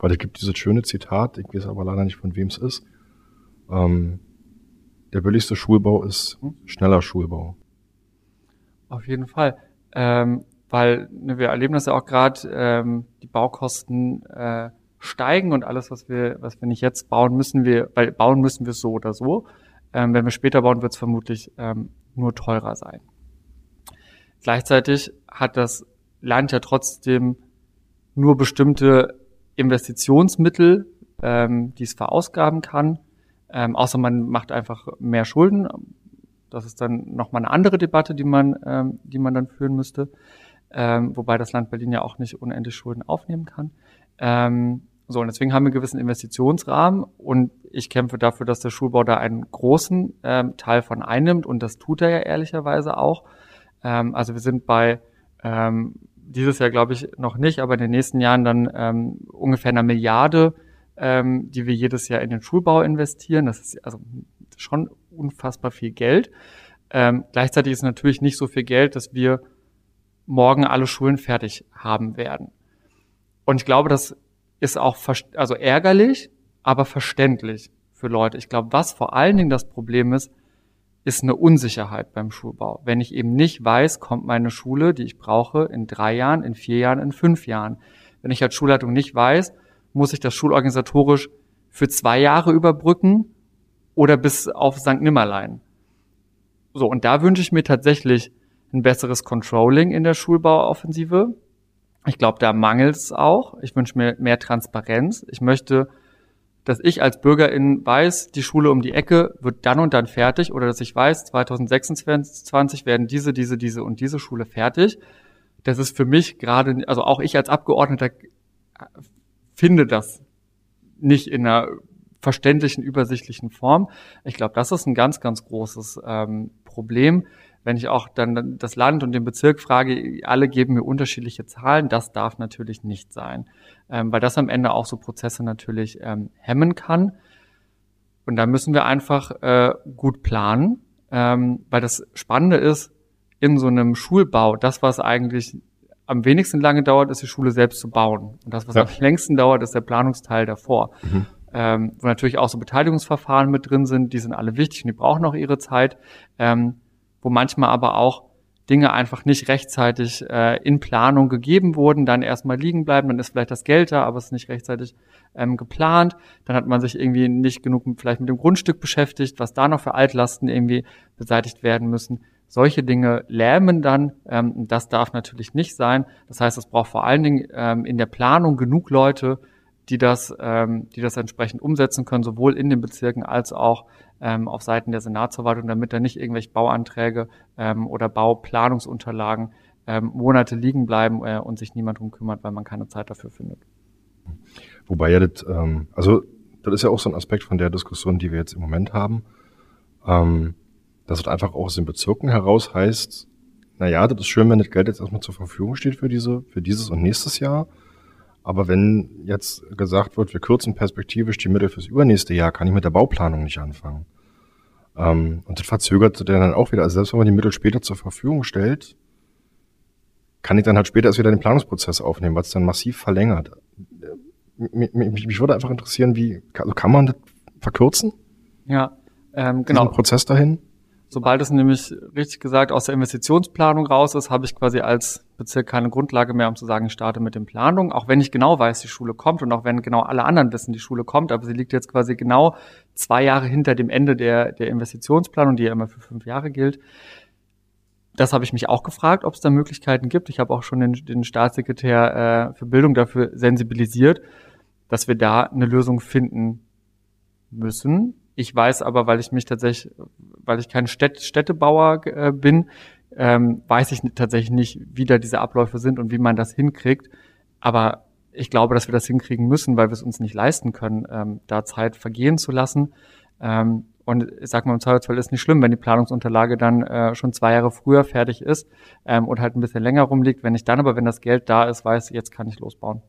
Weil es gibt dieses schöne Zitat, ich weiß aber leider nicht, von wem es ist. Ähm, der billigste Schulbau ist schneller Schulbau. Auf jeden Fall. Ähm, weil ne, wir erleben das ja auch gerade, ähm, die Baukosten äh, steigen und alles, was wir, was wir nicht jetzt bauen, müssen wir, weil bauen müssen wir so oder so. Ähm, wenn wir später bauen, wird es vermutlich ähm, nur teurer sein. Gleichzeitig hat das Land ja trotzdem nur bestimmte Investitionsmittel, ähm, die es verausgaben kann. Ähm, außer man macht einfach mehr Schulden. Das ist dann nochmal eine andere Debatte, die man, ähm, die man dann führen müsste. Ähm, wobei das Land Berlin ja auch nicht unendlich Schulden aufnehmen kann. Ähm, so, und deswegen haben wir einen gewissen Investitionsrahmen und ich kämpfe dafür, dass der Schulbau da einen großen ähm, Teil von einnimmt und das tut er ja ehrlicherweise auch. Ähm, also wir sind bei ähm, dieses Jahr glaube ich noch nicht, aber in den nächsten Jahren dann ähm, ungefähr eine Milliarde, ähm, die wir jedes Jahr in den Schulbau investieren. Das ist also schon unfassbar viel Geld. Ähm, gleichzeitig ist natürlich nicht so viel Geld, dass wir morgen alle Schulen fertig haben werden. Und ich glaube, das ist auch also ärgerlich, aber verständlich für Leute. Ich glaube, was vor allen Dingen das Problem ist, ist eine Unsicherheit beim Schulbau. Wenn ich eben nicht weiß, kommt meine Schule, die ich brauche, in drei Jahren, in vier Jahren, in fünf Jahren. Wenn ich als Schulleitung nicht weiß, muss ich das schulorganisatorisch für zwei Jahre überbrücken oder bis auf St. Nimmerlein. So, und da wünsche ich mir tatsächlich ein besseres Controlling in der Schulbauoffensive. Ich glaube, da mangelt es auch. Ich wünsche mir mehr Transparenz. Ich möchte dass ich als Bürgerin weiß, die Schule um die Ecke wird dann und dann fertig oder dass ich weiß, 2026 werden diese, diese, diese und diese Schule fertig. Das ist für mich gerade, also auch ich als Abgeordneter finde das nicht in einer verständlichen, übersichtlichen Form. Ich glaube, das ist ein ganz, ganz großes ähm, Problem wenn ich auch dann das Land und den Bezirk frage, alle geben mir unterschiedliche Zahlen, das darf natürlich nicht sein, ähm, weil das am Ende auch so Prozesse natürlich ähm, hemmen kann. Und da müssen wir einfach äh, gut planen, ähm, weil das Spannende ist, in so einem Schulbau, das, was eigentlich am wenigsten lange dauert, ist die Schule selbst zu bauen. Und das, was ja. am längsten dauert, ist der Planungsteil davor. Mhm. Ähm, wo natürlich auch so Beteiligungsverfahren mit drin sind, die sind alle wichtig und die brauchen auch ihre Zeit. Ähm, wo manchmal aber auch Dinge einfach nicht rechtzeitig äh, in Planung gegeben wurden, dann erstmal liegen bleiben, dann ist vielleicht das Geld da, aber es ist nicht rechtzeitig ähm, geplant. Dann hat man sich irgendwie nicht genug vielleicht mit dem Grundstück beschäftigt, was da noch für Altlasten irgendwie beseitigt werden müssen. Solche Dinge lähmen dann. Ähm, das darf natürlich nicht sein. Das heißt, es braucht vor allen Dingen ähm, in der Planung genug Leute, die das, ähm, die das entsprechend umsetzen können, sowohl in den Bezirken als auch ähm, auf Seiten der Senatsverwaltung, damit da nicht irgendwelche Bauanträge ähm, oder Bauplanungsunterlagen ähm, Monate liegen bleiben äh, und sich niemand drum kümmert, weil man keine Zeit dafür findet. Wobei ja das, ähm, also das ist ja auch so ein Aspekt von der Diskussion, die wir jetzt im Moment haben, ähm, dass es einfach auch aus den Bezirken heraus heißt, naja, das ist schön, wenn das Geld jetzt erstmal zur Verfügung steht für diese, für dieses und nächstes Jahr. Aber wenn jetzt gesagt wird, wir kürzen perspektivisch die Mittel fürs übernächste Jahr, kann ich mit der Bauplanung nicht anfangen. Ähm, und das verzögert dann auch wieder. Also selbst wenn man die Mittel später zur Verfügung stellt, kann ich dann halt später erst wieder den Planungsprozess aufnehmen, was dann massiv verlängert. Mich, mich, mich würde einfach interessieren, wie also kann man das verkürzen? Ja, ähm, genau. Den Prozess dahin? Sobald es nämlich richtig gesagt aus der Investitionsplanung raus ist, habe ich quasi als Bezirk keine Grundlage mehr, um zu sagen, ich starte mit den Planungen. Auch wenn ich genau weiß, die Schule kommt und auch wenn genau alle anderen wissen, die Schule kommt, aber sie liegt jetzt quasi genau zwei Jahre hinter dem Ende der, der Investitionsplanung, die ja immer für fünf Jahre gilt. Das habe ich mich auch gefragt, ob es da Möglichkeiten gibt. Ich habe auch schon den, den Staatssekretär äh, für Bildung dafür sensibilisiert, dass wir da eine Lösung finden müssen. Ich weiß aber, weil ich mich tatsächlich, weil ich kein Städt Städtebauer äh, bin, ähm, weiß ich tatsächlich nicht, wie da diese Abläufe sind und wie man das hinkriegt. Aber ich glaube, dass wir das hinkriegen müssen, weil wir es uns nicht leisten können, ähm, da Zeit vergehen zu lassen. Ähm, und ich sag mal, im Zweifelsfall ist nicht schlimm, wenn die Planungsunterlage dann äh, schon zwei Jahre früher fertig ist ähm, und halt ein bisschen länger rumliegt. Wenn ich dann aber, wenn das Geld da ist, weiß, jetzt kann ich losbauen.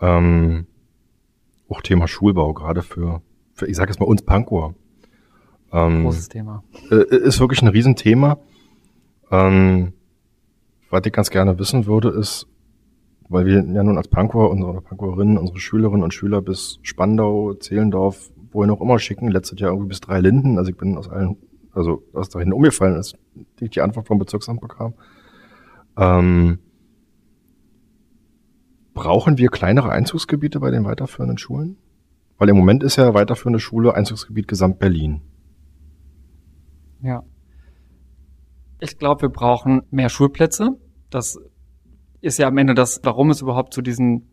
Ähm, auch Thema Schulbau, gerade für für, ich sage jetzt mal uns Pankow. Ähm, Großes Thema. Äh, ist wirklich ein Riesenthema. Ähm, was ich ganz gerne wissen würde, ist, weil wir ja nun als Pankower unsere Pankoerinnen, unsere Schülerinnen und Schüler bis Spandau, Zehlendorf, wohin auch immer schicken, letztes Jahr irgendwie bis drei Linden. Also ich bin aus allen, also was dahin umgefallen ist, die ich die Antwort vom Bezirksamt bekam. Ähm, brauchen wir kleinere Einzugsgebiete bei den weiterführenden Schulen? Weil im Moment ist ja weiterführende Schule Einzugsgebiet Gesamt Berlin. Ja. Ich glaube, wir brauchen mehr Schulplätze. Das ist ja am Ende das, warum es überhaupt zu diesen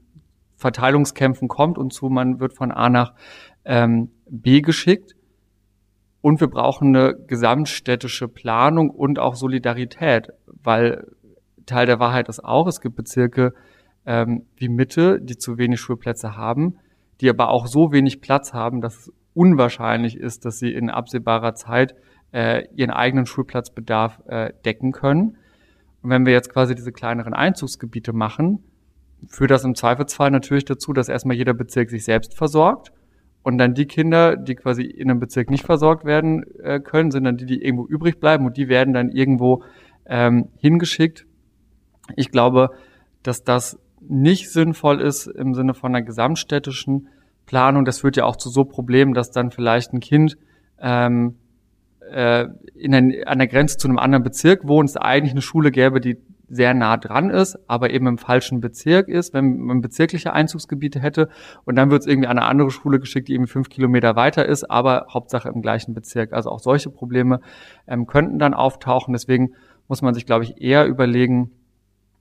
Verteilungskämpfen kommt und zu, man wird von A nach ähm, B geschickt. Und wir brauchen eine gesamtstädtische Planung und auch Solidarität, weil Teil der Wahrheit ist auch, es gibt Bezirke ähm, wie Mitte, die zu wenig Schulplätze haben die aber auch so wenig Platz haben, dass es unwahrscheinlich ist, dass sie in absehbarer Zeit äh, ihren eigenen Schulplatzbedarf äh, decken können. Und wenn wir jetzt quasi diese kleineren Einzugsgebiete machen, führt das im Zweifelsfall natürlich dazu, dass erstmal jeder Bezirk sich selbst versorgt. Und dann die Kinder, die quasi in einem Bezirk nicht versorgt werden äh, können, sind dann die, die irgendwo übrig bleiben und die werden dann irgendwo ähm, hingeschickt. Ich glaube, dass das nicht sinnvoll ist im Sinne von einer gesamtstädtischen Planung. Das führt ja auch zu so Problemen, dass dann vielleicht ein Kind ähm, äh, in ein, an der Grenze zu einem anderen Bezirk wohnt, es eigentlich eine Schule gäbe, die sehr nah dran ist, aber eben im falschen Bezirk ist, wenn man bezirkliche Einzugsgebiete hätte. Und dann wird es irgendwie an eine andere Schule geschickt, die eben fünf Kilometer weiter ist, aber Hauptsache im gleichen Bezirk. Also auch solche Probleme ähm, könnten dann auftauchen. Deswegen muss man sich, glaube ich, eher überlegen,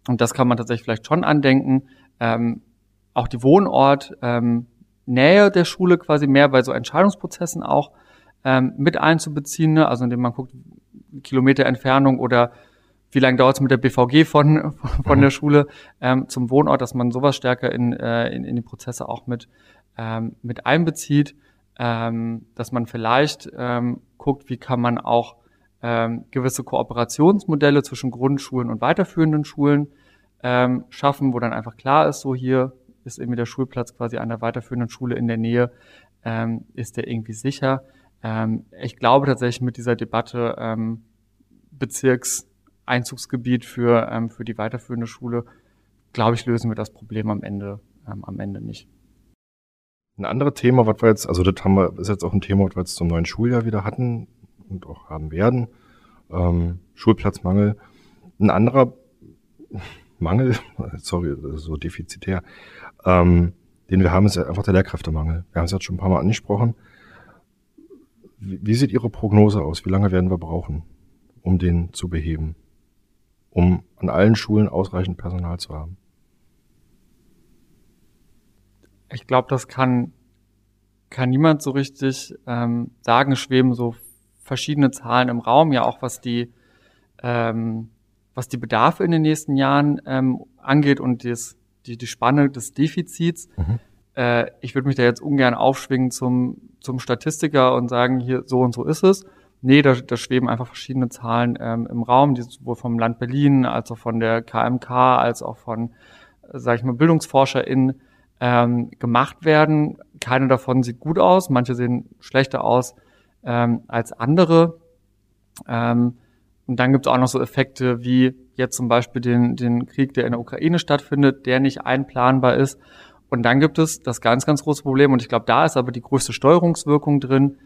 und das kann man tatsächlich vielleicht schon andenken, ähm, auch die Wohnort, ähm, Nähe der Schule quasi mehr bei so Entscheidungsprozessen auch ähm, mit einzubeziehen, ne? also indem man guckt, Kilometer Entfernung oder wie lange dauert es mit der BVG von, von der mhm. Schule ähm, zum Wohnort, dass man sowas stärker in, äh, in, in die Prozesse auch mit, ähm, mit einbezieht, ähm, dass man vielleicht ähm, guckt, wie kann man auch ähm, gewisse Kooperationsmodelle zwischen Grundschulen und weiterführenden Schulen ähm, schaffen, wo dann einfach klar ist, so hier ist irgendwie der Schulplatz quasi der weiterführenden Schule in der Nähe, ähm, ist der irgendwie sicher. Ähm, ich glaube tatsächlich mit dieser Debatte ähm, Bezirkseinzugsgebiet für, ähm, für die weiterführende Schule, glaube ich, lösen wir das Problem am Ende, ähm, am Ende nicht. Ein anderes Thema, was wir jetzt, also das haben wir, ist jetzt auch ein Thema, was wir jetzt zum neuen Schuljahr wieder hatten und auch haben werden, ähm, Schulplatzmangel. Ein anderer Mangel, sorry, so defizitär, ähm, den wir haben, ist einfach der Lehrkräftemangel. Wir haben es jetzt schon ein paar Mal angesprochen. Wie, wie sieht Ihre Prognose aus? Wie lange werden wir brauchen, um den zu beheben? Um an allen Schulen ausreichend Personal zu haben? Ich glaube, das kann, kann niemand so richtig ähm, sagen. schweben so verschiedene Zahlen im Raum, ja auch was die, ähm, was die Bedarfe in den nächsten Jahren ähm, angeht und das, die, die Spanne des Defizits. Mhm. Äh, ich würde mich da jetzt ungern aufschwingen zum, zum Statistiker und sagen, hier so und so ist es. Nee, da, da schweben einfach verschiedene Zahlen ähm, im Raum, die sowohl vom Land Berlin als auch von der KMK als auch von, sage ich mal, BildungsforscherInnen ähm, gemacht werden. Keine davon sieht gut aus, manche sehen schlechter aus ähm, als andere. Ähm, und dann gibt es auch noch so Effekte wie jetzt zum Beispiel den, den Krieg, der in der Ukraine stattfindet, der nicht einplanbar ist. Und dann gibt es das ganz, ganz große Problem, und ich glaube, da ist aber die größte Steuerungswirkung drin,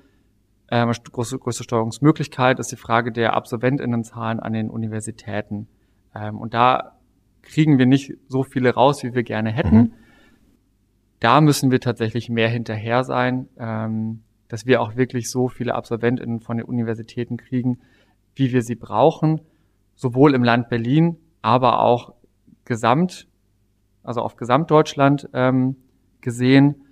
ähm, größte, größte Steuerungsmöglichkeit ist die Frage der Absolventinnenzahlen an den Universitäten. Ähm, und da kriegen wir nicht so viele raus, wie wir gerne hätten. Mhm. Da müssen wir tatsächlich mehr hinterher sein, ähm, dass wir auch wirklich so viele Absolventinnen von den Universitäten kriegen, wie wir sie brauchen, sowohl im Land Berlin, aber auch gesamt, also auf Gesamtdeutschland ähm, gesehen.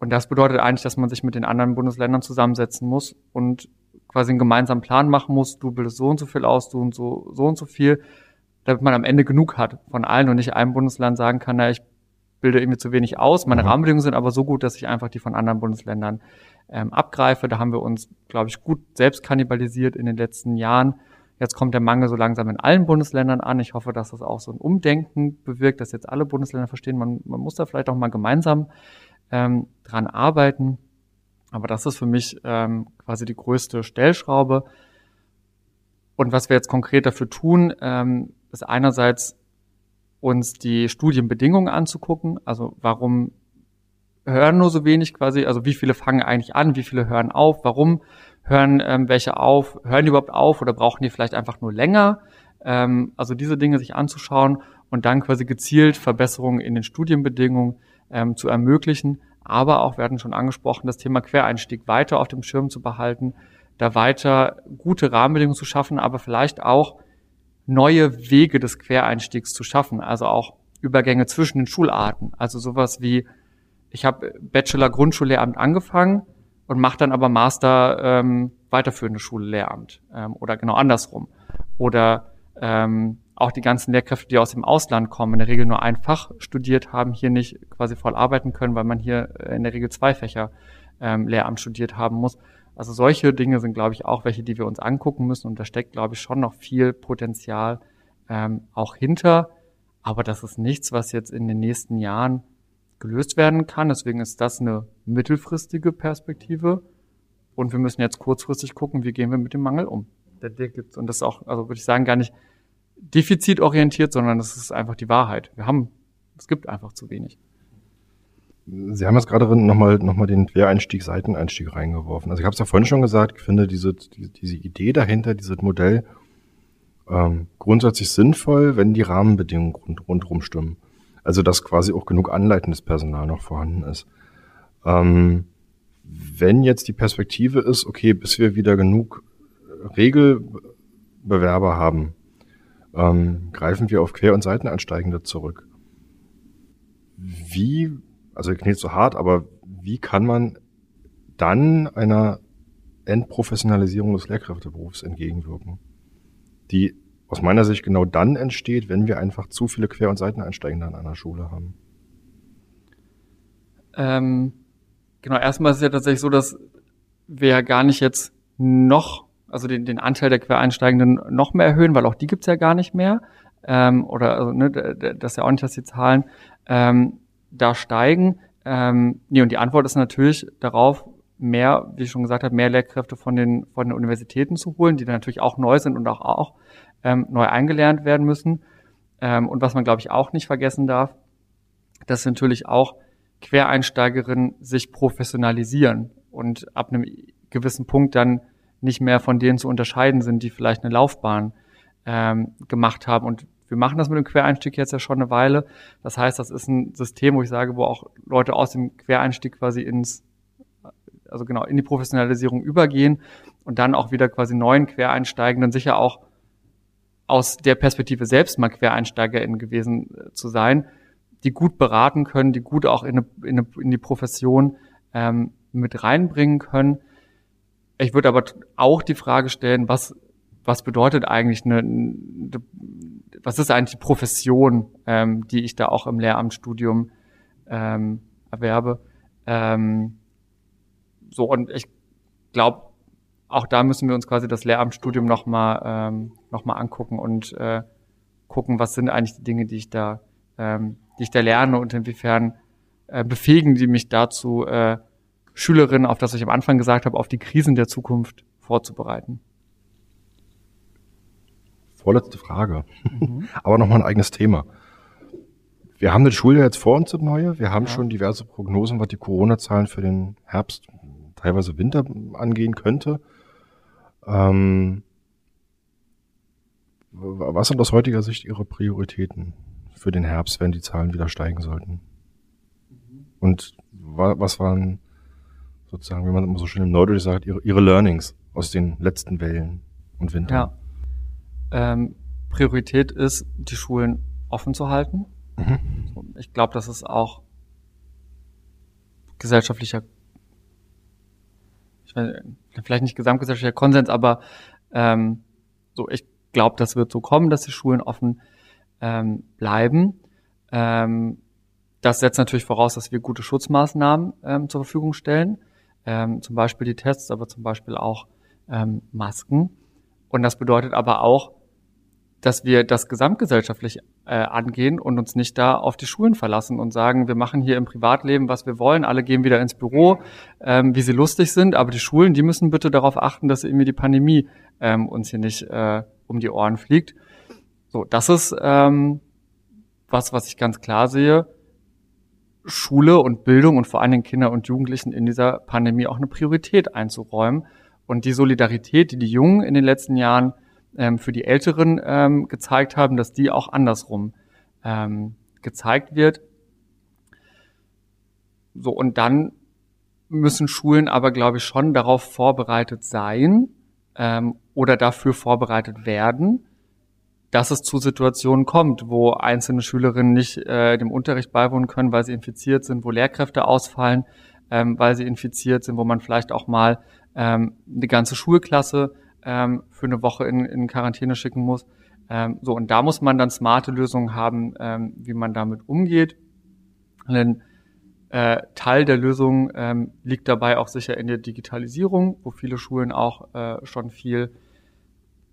Und das bedeutet eigentlich, dass man sich mit den anderen Bundesländern zusammensetzen muss und quasi einen gemeinsamen Plan machen muss. Du bildest so und so viel aus, du und so, so und so viel, damit man am Ende genug hat von allen und nicht einem Bundesland sagen kann, na, ich bilde irgendwie zu wenig aus. Meine mhm. Rahmenbedingungen sind aber so gut, dass ich einfach die von anderen Bundesländern ähm, abgreife. Da haben wir uns, glaube ich, gut selbst kannibalisiert in den letzten Jahren. Jetzt kommt der Mangel so langsam in allen Bundesländern an. Ich hoffe, dass das auch so ein Umdenken bewirkt, dass jetzt alle Bundesländer verstehen, man, man muss da vielleicht auch mal gemeinsam ähm, dran arbeiten. Aber das ist für mich ähm, quasi die größte Stellschraube. Und was wir jetzt konkret dafür tun, ähm, ist einerseits uns die Studienbedingungen anzugucken. Also warum hören nur so wenig quasi, also wie viele fangen eigentlich an, wie viele hören auf, warum hören ähm, welche auf, hören die überhaupt auf oder brauchen die vielleicht einfach nur länger? Ähm, also diese Dinge sich anzuschauen und dann quasi gezielt Verbesserungen in den Studienbedingungen ähm, zu ermöglichen. Aber auch, wir hatten schon angesprochen, das Thema Quereinstieg weiter auf dem Schirm zu behalten, da weiter gute Rahmenbedingungen zu schaffen, aber vielleicht auch neue Wege des Quereinstiegs zu schaffen, also auch Übergänge zwischen den Schularten. Also sowas wie, ich habe Bachelor Grundschullehramt angefangen und mache dann aber Master ähm, weiterführende Schullehramt ähm, oder genau andersrum. Oder ähm, auch die ganzen Lehrkräfte, die aus dem Ausland kommen, in der Regel nur ein Fach studiert haben, hier nicht quasi voll arbeiten können, weil man hier in der Regel zwei Fächer ähm, Lehramt studiert haben muss. Also solche Dinge sind, glaube ich, auch welche, die wir uns angucken müssen. Und da steckt, glaube ich, schon noch viel Potenzial ähm, auch hinter. Aber das ist nichts, was jetzt in den nächsten Jahren gelöst werden kann. Deswegen ist das eine mittelfristige Perspektive. Und wir müssen jetzt kurzfristig gucken, wie gehen wir mit dem Mangel um. Der, der gibt's. Und das ist auch, also würde ich sagen, gar nicht defizitorientiert, sondern das ist einfach die Wahrheit. Wir haben, es gibt einfach zu wenig. Sie haben jetzt gerade nochmal noch mal den Quereinstieg, Seiteneinstieg reingeworfen. Also ich habe es ja vorhin schon gesagt, ich finde diese, die, diese Idee dahinter, dieses Modell ähm, grundsätzlich sinnvoll, wenn die Rahmenbedingungen rund, rundherum stimmen. Also dass quasi auch genug anleitendes Personal noch vorhanden ist. Ähm, wenn jetzt die Perspektive ist, okay, bis wir wieder genug Regelbewerber haben, ähm, greifen wir auf Quer- und Seiteneinsteigende zurück. Wie also klingt so hart, aber wie kann man dann einer Entprofessionalisierung des Lehrkräfteberufs entgegenwirken, die aus meiner Sicht genau dann entsteht, wenn wir einfach zu viele Quer- und Seiteneinsteigende an einer Schule haben? Ähm, genau, erstmal ist es ja tatsächlich so, dass wir ja gar nicht jetzt noch, also den, den Anteil der Quereinsteigenden noch mehr erhöhen, weil auch die gibt's ja gar nicht mehr. Ähm, oder also, ne, das ist ja auch nicht, dass die Zahlen. Ähm, da steigen? Ähm, nee, und die Antwort ist natürlich darauf, mehr, wie ich schon gesagt habe, mehr Lehrkräfte von den, von den Universitäten zu holen, die dann natürlich auch neu sind und auch, auch ähm, neu eingelernt werden müssen. Ähm, und was man, glaube ich, auch nicht vergessen darf, dass natürlich auch Quereinsteigerinnen sich professionalisieren und ab einem gewissen Punkt dann nicht mehr von denen zu unterscheiden sind, die vielleicht eine Laufbahn ähm, gemacht haben. Und wir machen das mit dem Quereinstieg jetzt ja schon eine Weile. Das heißt, das ist ein System, wo ich sage, wo auch Leute aus dem Quereinstieg quasi ins, also genau, in die Professionalisierung übergehen und dann auch wieder quasi neuen Quereinsteigenden sicher auch aus der Perspektive selbst mal QuereinsteigerInnen gewesen äh, zu sein, die gut beraten können, die gut auch in, eine, in, eine, in die Profession ähm, mit reinbringen können. Ich würde aber auch die Frage stellen, was, was bedeutet eigentlich eine, eine was ist eigentlich die Profession, ähm, die ich da auch im Lehramtsstudium ähm, erwerbe? Ähm, so, und ich glaube, auch da müssen wir uns quasi das Lehramtsstudium nochmal ähm, noch mal angucken und äh, gucken, was sind eigentlich die Dinge, die ich da, ähm, die ich da lerne und inwiefern äh, befähigen die mich dazu, äh, Schülerinnen, auf das ich am Anfang gesagt habe, auf die Krisen der Zukunft vorzubereiten. Vorletzte Frage, mhm. aber nochmal ein eigenes Thema. Wir haben das Schuljahr jetzt vor uns im Neue. Wir haben ja. schon diverse Prognosen, was die Corona-Zahlen für den Herbst, teilweise Winter angehen könnte. Ähm, was sind aus heutiger Sicht Ihre Prioritäten für den Herbst, wenn die Zahlen wieder steigen sollten? Mhm. Und was waren sozusagen, wie man immer so schön im Neudeutsch sagt, ihre, ihre Learnings aus den letzten Wellen und Wintern? Ja. Ähm, Priorität ist, die Schulen offen zu halten. Mhm. Ich glaube, das ist auch gesellschaftlicher, ich weiß, vielleicht nicht gesamtgesellschaftlicher Konsens, aber ähm, so, ich glaube, das wird so kommen, dass die Schulen offen ähm, bleiben. Ähm, das setzt natürlich voraus, dass wir gute Schutzmaßnahmen ähm, zur Verfügung stellen ähm, zum Beispiel die Tests, aber zum Beispiel auch ähm, Masken. Und das bedeutet aber auch, dass wir das gesamtgesellschaftlich äh, angehen und uns nicht da auf die Schulen verlassen und sagen, wir machen hier im Privatleben, was wir wollen, alle gehen wieder ins Büro, ähm, wie sie lustig sind, aber die Schulen, die müssen bitte darauf achten, dass irgendwie die Pandemie ähm, uns hier nicht äh, um die Ohren fliegt. So, das ist ähm, was, was ich ganz klar sehe. Schule und Bildung und vor allen Dingen Kinder und Jugendlichen in dieser Pandemie auch eine Priorität einzuräumen. Und die Solidarität, die die Jungen in den letzten Jahren ähm, für die Älteren ähm, gezeigt haben, dass die auch andersrum ähm, gezeigt wird. So, und dann müssen Schulen aber, glaube ich, schon darauf vorbereitet sein ähm, oder dafür vorbereitet werden, dass es zu Situationen kommt, wo einzelne Schülerinnen nicht äh, dem Unterricht beiwohnen können, weil sie infiziert sind, wo Lehrkräfte ausfallen, ähm, weil sie infiziert sind, wo man vielleicht auch mal ähm, eine ganze Schulklasse ähm, für eine Woche in, in Quarantäne schicken muss. Ähm, so und da muss man dann smarte Lösungen haben, ähm, wie man damit umgeht. Ein äh, Teil der Lösung ähm, liegt dabei auch sicher in der Digitalisierung, wo viele Schulen auch äh, schon viel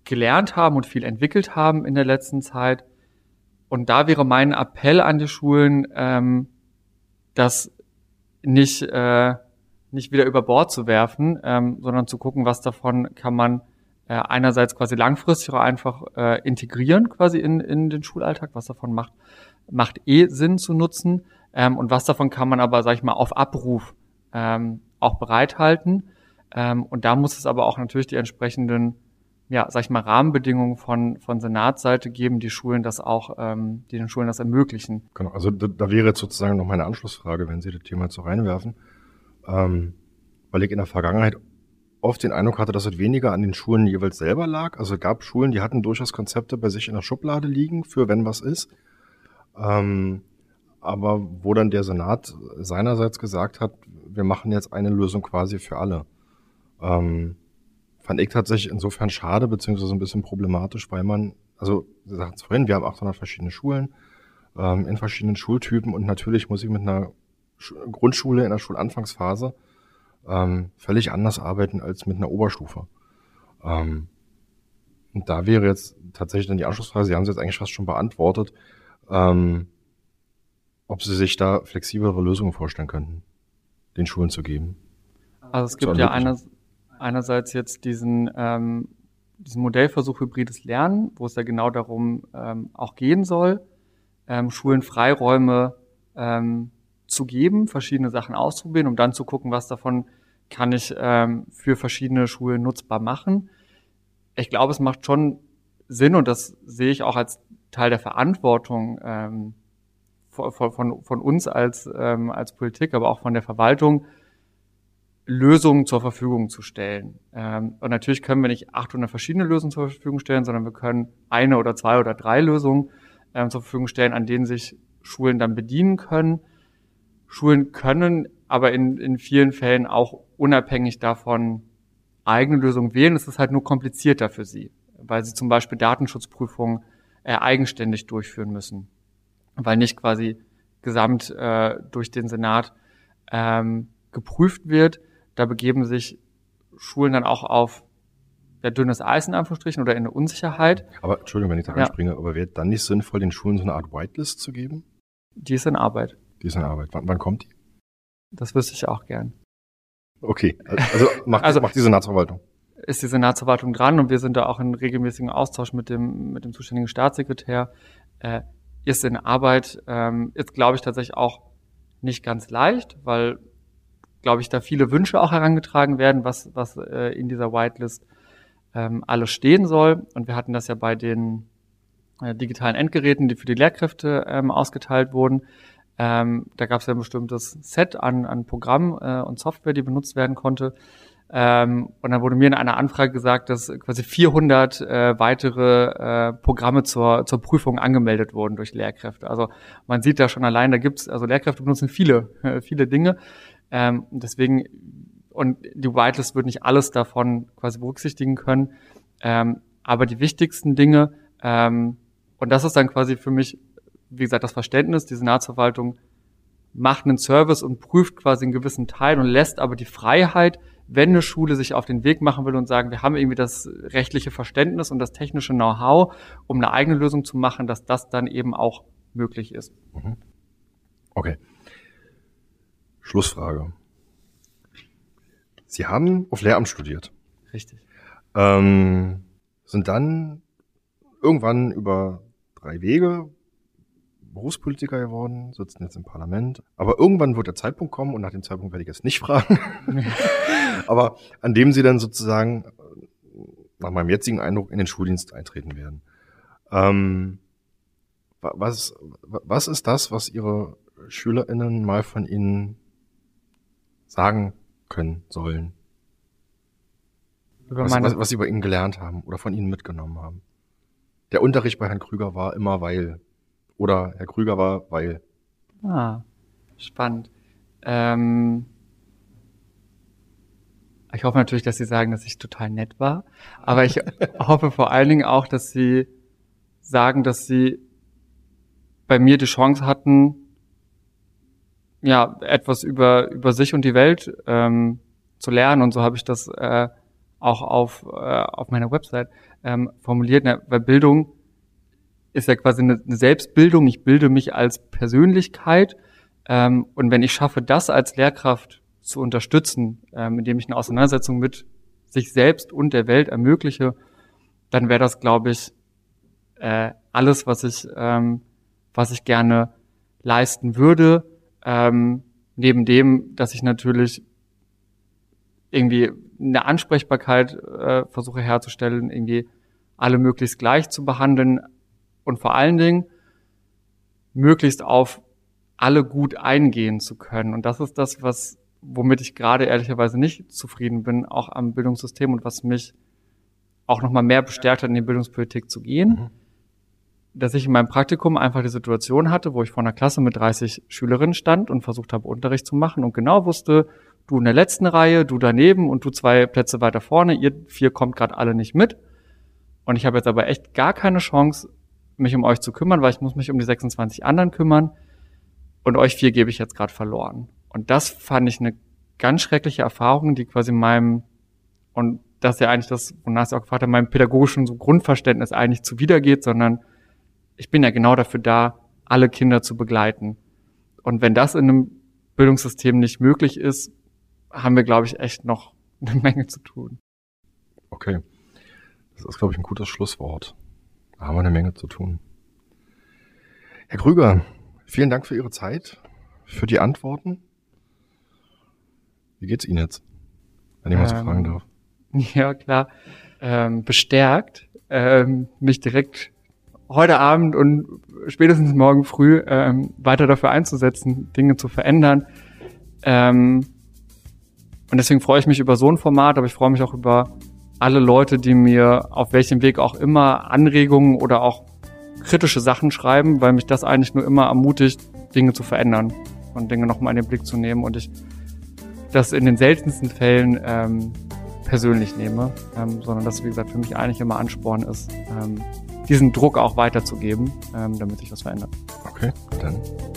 gelernt haben und viel entwickelt haben in der letzten Zeit. Und da wäre mein Appell an die Schulen, ähm, das nicht, äh, nicht wieder über Bord zu werfen, ähm, sondern zu gucken, was davon kann man äh, einerseits quasi langfristig auch einfach äh, integrieren quasi in, in den Schulalltag, was davon macht, macht eh Sinn zu nutzen ähm, und was davon kann man aber, sag ich mal, auf Abruf ähm, auch bereithalten. Ähm, und da muss es aber auch natürlich die entsprechenden ja, sag ich mal, Rahmenbedingungen von, von Senatsseite geben, die Schulen das auch, ähm, die den Schulen das ermöglichen. Genau, also da, da wäre jetzt sozusagen noch meine Anschlussfrage, wenn Sie das Thema so reinwerfen. Ähm, weil ich in der Vergangenheit oft den Eindruck hatte, dass es weniger an den Schulen jeweils selber lag. Also es gab Schulen, die hatten durchaus Konzepte bei sich in der Schublade liegen, für wenn was ist. Ähm, aber wo dann der Senat seinerseits gesagt hat, wir machen jetzt eine Lösung quasi für alle. Ähm, fand ich tatsächlich insofern schade, beziehungsweise ein bisschen problematisch, weil man, also, Sie sagten es vorhin, wir haben 800 verschiedene Schulen ähm, in verschiedenen Schultypen und natürlich muss ich mit einer Sch Grundschule in der Schulanfangsphase ähm, völlig anders arbeiten als mit einer Oberstufe. Ähm, und da wäre jetzt tatsächlich dann die Anschlussfrage, Sie haben es jetzt eigentlich fast schon beantwortet, ähm, ob Sie sich da flexiblere Lösungen vorstellen könnten, den Schulen zu geben. Also es gibt ja eine, einerseits jetzt diesen, ähm, diesen Modellversuch hybrides Lernen, wo es ja genau darum ähm, auch gehen soll, ähm, Schulen Freiräume ähm, zu geben, verschiedene Sachen auszuprobieren, um dann zu gucken, was davon kann ich ähm, für verschiedene Schulen nutzbar machen. Ich glaube, es macht schon Sinn und das sehe ich auch als Teil der Verantwortung ähm, von, von, von uns als, ähm, als Politik, aber auch von der Verwaltung, Lösungen zur Verfügung zu stellen. Ähm, und natürlich können wir nicht 800 verschiedene Lösungen zur Verfügung stellen, sondern wir können eine oder zwei oder drei Lösungen ähm, zur Verfügung stellen, an denen sich Schulen dann bedienen können. Schulen können aber in, in vielen Fällen auch unabhängig davon eigene Lösungen wählen. Es ist halt nur komplizierter für sie, weil sie zum Beispiel Datenschutzprüfungen äh, eigenständig durchführen müssen, weil nicht quasi gesamt äh, durch den Senat ähm, geprüft wird. Da begeben sich Schulen dann auch auf der dünnes Eis in Anführungsstrichen oder in eine Unsicherheit. Aber Entschuldigung, wenn ich da ja. aber wäre dann nicht sinnvoll, den Schulen so eine Art Whitelist zu geben? Die ist in Arbeit. Die ist in Arbeit. Wann, wann kommt die? Das wüsste ich auch gern. Okay, also macht, also macht die Senatsverwaltung. Ist die Senatsverwaltung dran und wir sind da auch in regelmäßigen Austausch mit dem, mit dem zuständigen Staatssekretär. Äh, ist in Arbeit, ähm, ist, glaube ich, tatsächlich auch nicht ganz leicht, weil, glaube ich, da viele Wünsche auch herangetragen werden, was, was äh, in dieser Whitelist ähm, alles stehen soll. Und wir hatten das ja bei den äh, digitalen Endgeräten, die für die Lehrkräfte ähm, ausgeteilt wurden. Ähm, da gab es ja ein bestimmtes Set an, an Programm äh, und Software, die benutzt werden konnte. Ähm, und dann wurde mir in einer Anfrage gesagt, dass quasi 400 äh, weitere äh, Programme zur, zur Prüfung angemeldet wurden durch Lehrkräfte. Also man sieht da schon allein, da gibt's also Lehrkräfte benutzen viele, viele Dinge. Ähm, deswegen, und die Whitelist wird nicht alles davon quasi berücksichtigen können. Ähm, aber die wichtigsten Dinge, ähm, und das ist dann quasi für mich wie gesagt, das Verständnis, die Senatsverwaltung macht einen Service und prüft quasi einen gewissen Teil und lässt aber die Freiheit, wenn eine Schule sich auf den Weg machen will und sagen, wir haben irgendwie das rechtliche Verständnis und das technische Know-how, um eine eigene Lösung zu machen, dass das dann eben auch möglich ist. Mhm. Okay. Schlussfrage. Sie haben auf Lehramt studiert. Richtig. Ähm, sind dann irgendwann über drei Wege Berufspolitiker geworden, sitzen jetzt im Parlament. Aber irgendwann wird der Zeitpunkt kommen, und nach dem Zeitpunkt werde ich jetzt nicht fragen, aber an dem sie dann sozusagen, nach meinem jetzigen Eindruck, in den Schuldienst eintreten werden. Ähm, was, was ist das, was Ihre SchülerInnen mal von Ihnen sagen können sollen? Was, was, was, Sie bei Ihnen gelernt haben oder von Ihnen mitgenommen haben? Der Unterricht bei Herrn Krüger war immer weil. Oder Herr Krüger war, weil. Ah, spannend. Ähm, ich hoffe natürlich, dass Sie sagen, dass ich total nett war. Aber ich hoffe vor allen Dingen auch, dass Sie sagen, dass Sie bei mir die Chance hatten, ja, etwas über, über sich und die Welt ähm, zu lernen. Und so habe ich das äh, auch auf, äh, auf meiner Website ähm, formuliert. Na, weil Bildung ist ja quasi eine, Selbstbildung. Ich bilde mich als Persönlichkeit. Ähm, und wenn ich schaffe, das als Lehrkraft zu unterstützen, ähm, indem ich eine Auseinandersetzung mit sich selbst und der Welt ermögliche, dann wäre das, glaube ich, äh, alles, was ich, ähm, was ich gerne leisten würde. Ähm, neben dem, dass ich natürlich irgendwie eine Ansprechbarkeit äh, versuche herzustellen, irgendwie alle möglichst gleich zu behandeln, und vor allen Dingen möglichst auf alle gut eingehen zu können. Und das ist das, was, womit ich gerade ehrlicherweise nicht zufrieden bin, auch am Bildungssystem und was mich auch nochmal mehr bestärkt hat, in die Bildungspolitik zu gehen. Mhm. Dass ich in meinem Praktikum einfach die Situation hatte, wo ich vor einer Klasse mit 30 Schülerinnen stand und versucht habe, Unterricht zu machen und genau wusste, du in der letzten Reihe, du daneben und du zwei Plätze weiter vorne, ihr vier kommt gerade alle nicht mit. Und ich habe jetzt aber echt gar keine Chance, mich um euch zu kümmern, weil ich muss mich um die 26 anderen kümmern und euch vier gebe ich jetzt gerade verloren. Und das fand ich eine ganz schreckliche Erfahrung, die quasi meinem, und das ist ja eigentlich das, wonach sie auch gefragt haben, meinem pädagogischen so Grundverständnis eigentlich zuwidergeht, sondern ich bin ja genau dafür da, alle Kinder zu begleiten. Und wenn das in einem Bildungssystem nicht möglich ist, haben wir, glaube ich, echt noch eine Menge zu tun. Okay. Das ist, glaube ich, ein gutes Schlusswort. Da haben wir eine Menge zu tun. Herr Krüger, vielen Dank für Ihre Zeit, für die Antworten. Wie geht's Ihnen jetzt? wenn ich mal so fragen darf. Ja, klar. Ähm, bestärkt, ähm, mich direkt heute Abend und spätestens morgen früh ähm, weiter dafür einzusetzen, Dinge zu verändern. Ähm, und deswegen freue ich mich über so ein Format, aber ich freue mich auch über alle Leute, die mir auf welchem Weg auch immer Anregungen oder auch kritische Sachen schreiben, weil mich das eigentlich nur immer ermutigt, Dinge zu verändern und Dinge nochmal in den Blick zu nehmen und ich das in den seltensten Fällen ähm, persönlich nehme, ähm, sondern das, wie gesagt, für mich eigentlich immer Ansporn ist, ähm, diesen Druck auch weiterzugeben, ähm, damit sich was verändert. Okay, dann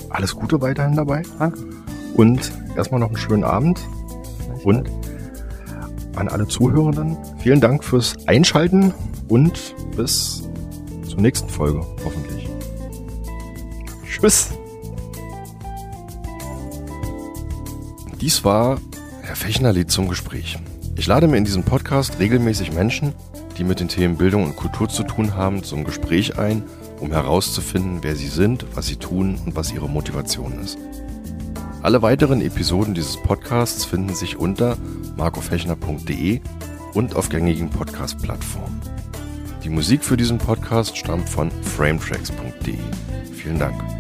alles Gute weiterhin dabei. Danke. Und erstmal noch einen schönen Abend. Und an alle Zuhörenden, vielen Dank fürs Einschalten und bis zur nächsten Folge, hoffentlich. Tschüss. Dies war Herr Fechnerlied zum Gespräch. Ich lade mir in diesem Podcast regelmäßig Menschen, die mit den Themen Bildung und Kultur zu tun haben, zum Gespräch ein, um herauszufinden, wer sie sind, was sie tun und was ihre Motivation ist. Alle weiteren Episoden dieses Podcasts finden sich unter markofechner.de und auf gängigen Podcast-Plattformen. Die Musik für diesen Podcast stammt von frametracks.de. Vielen Dank.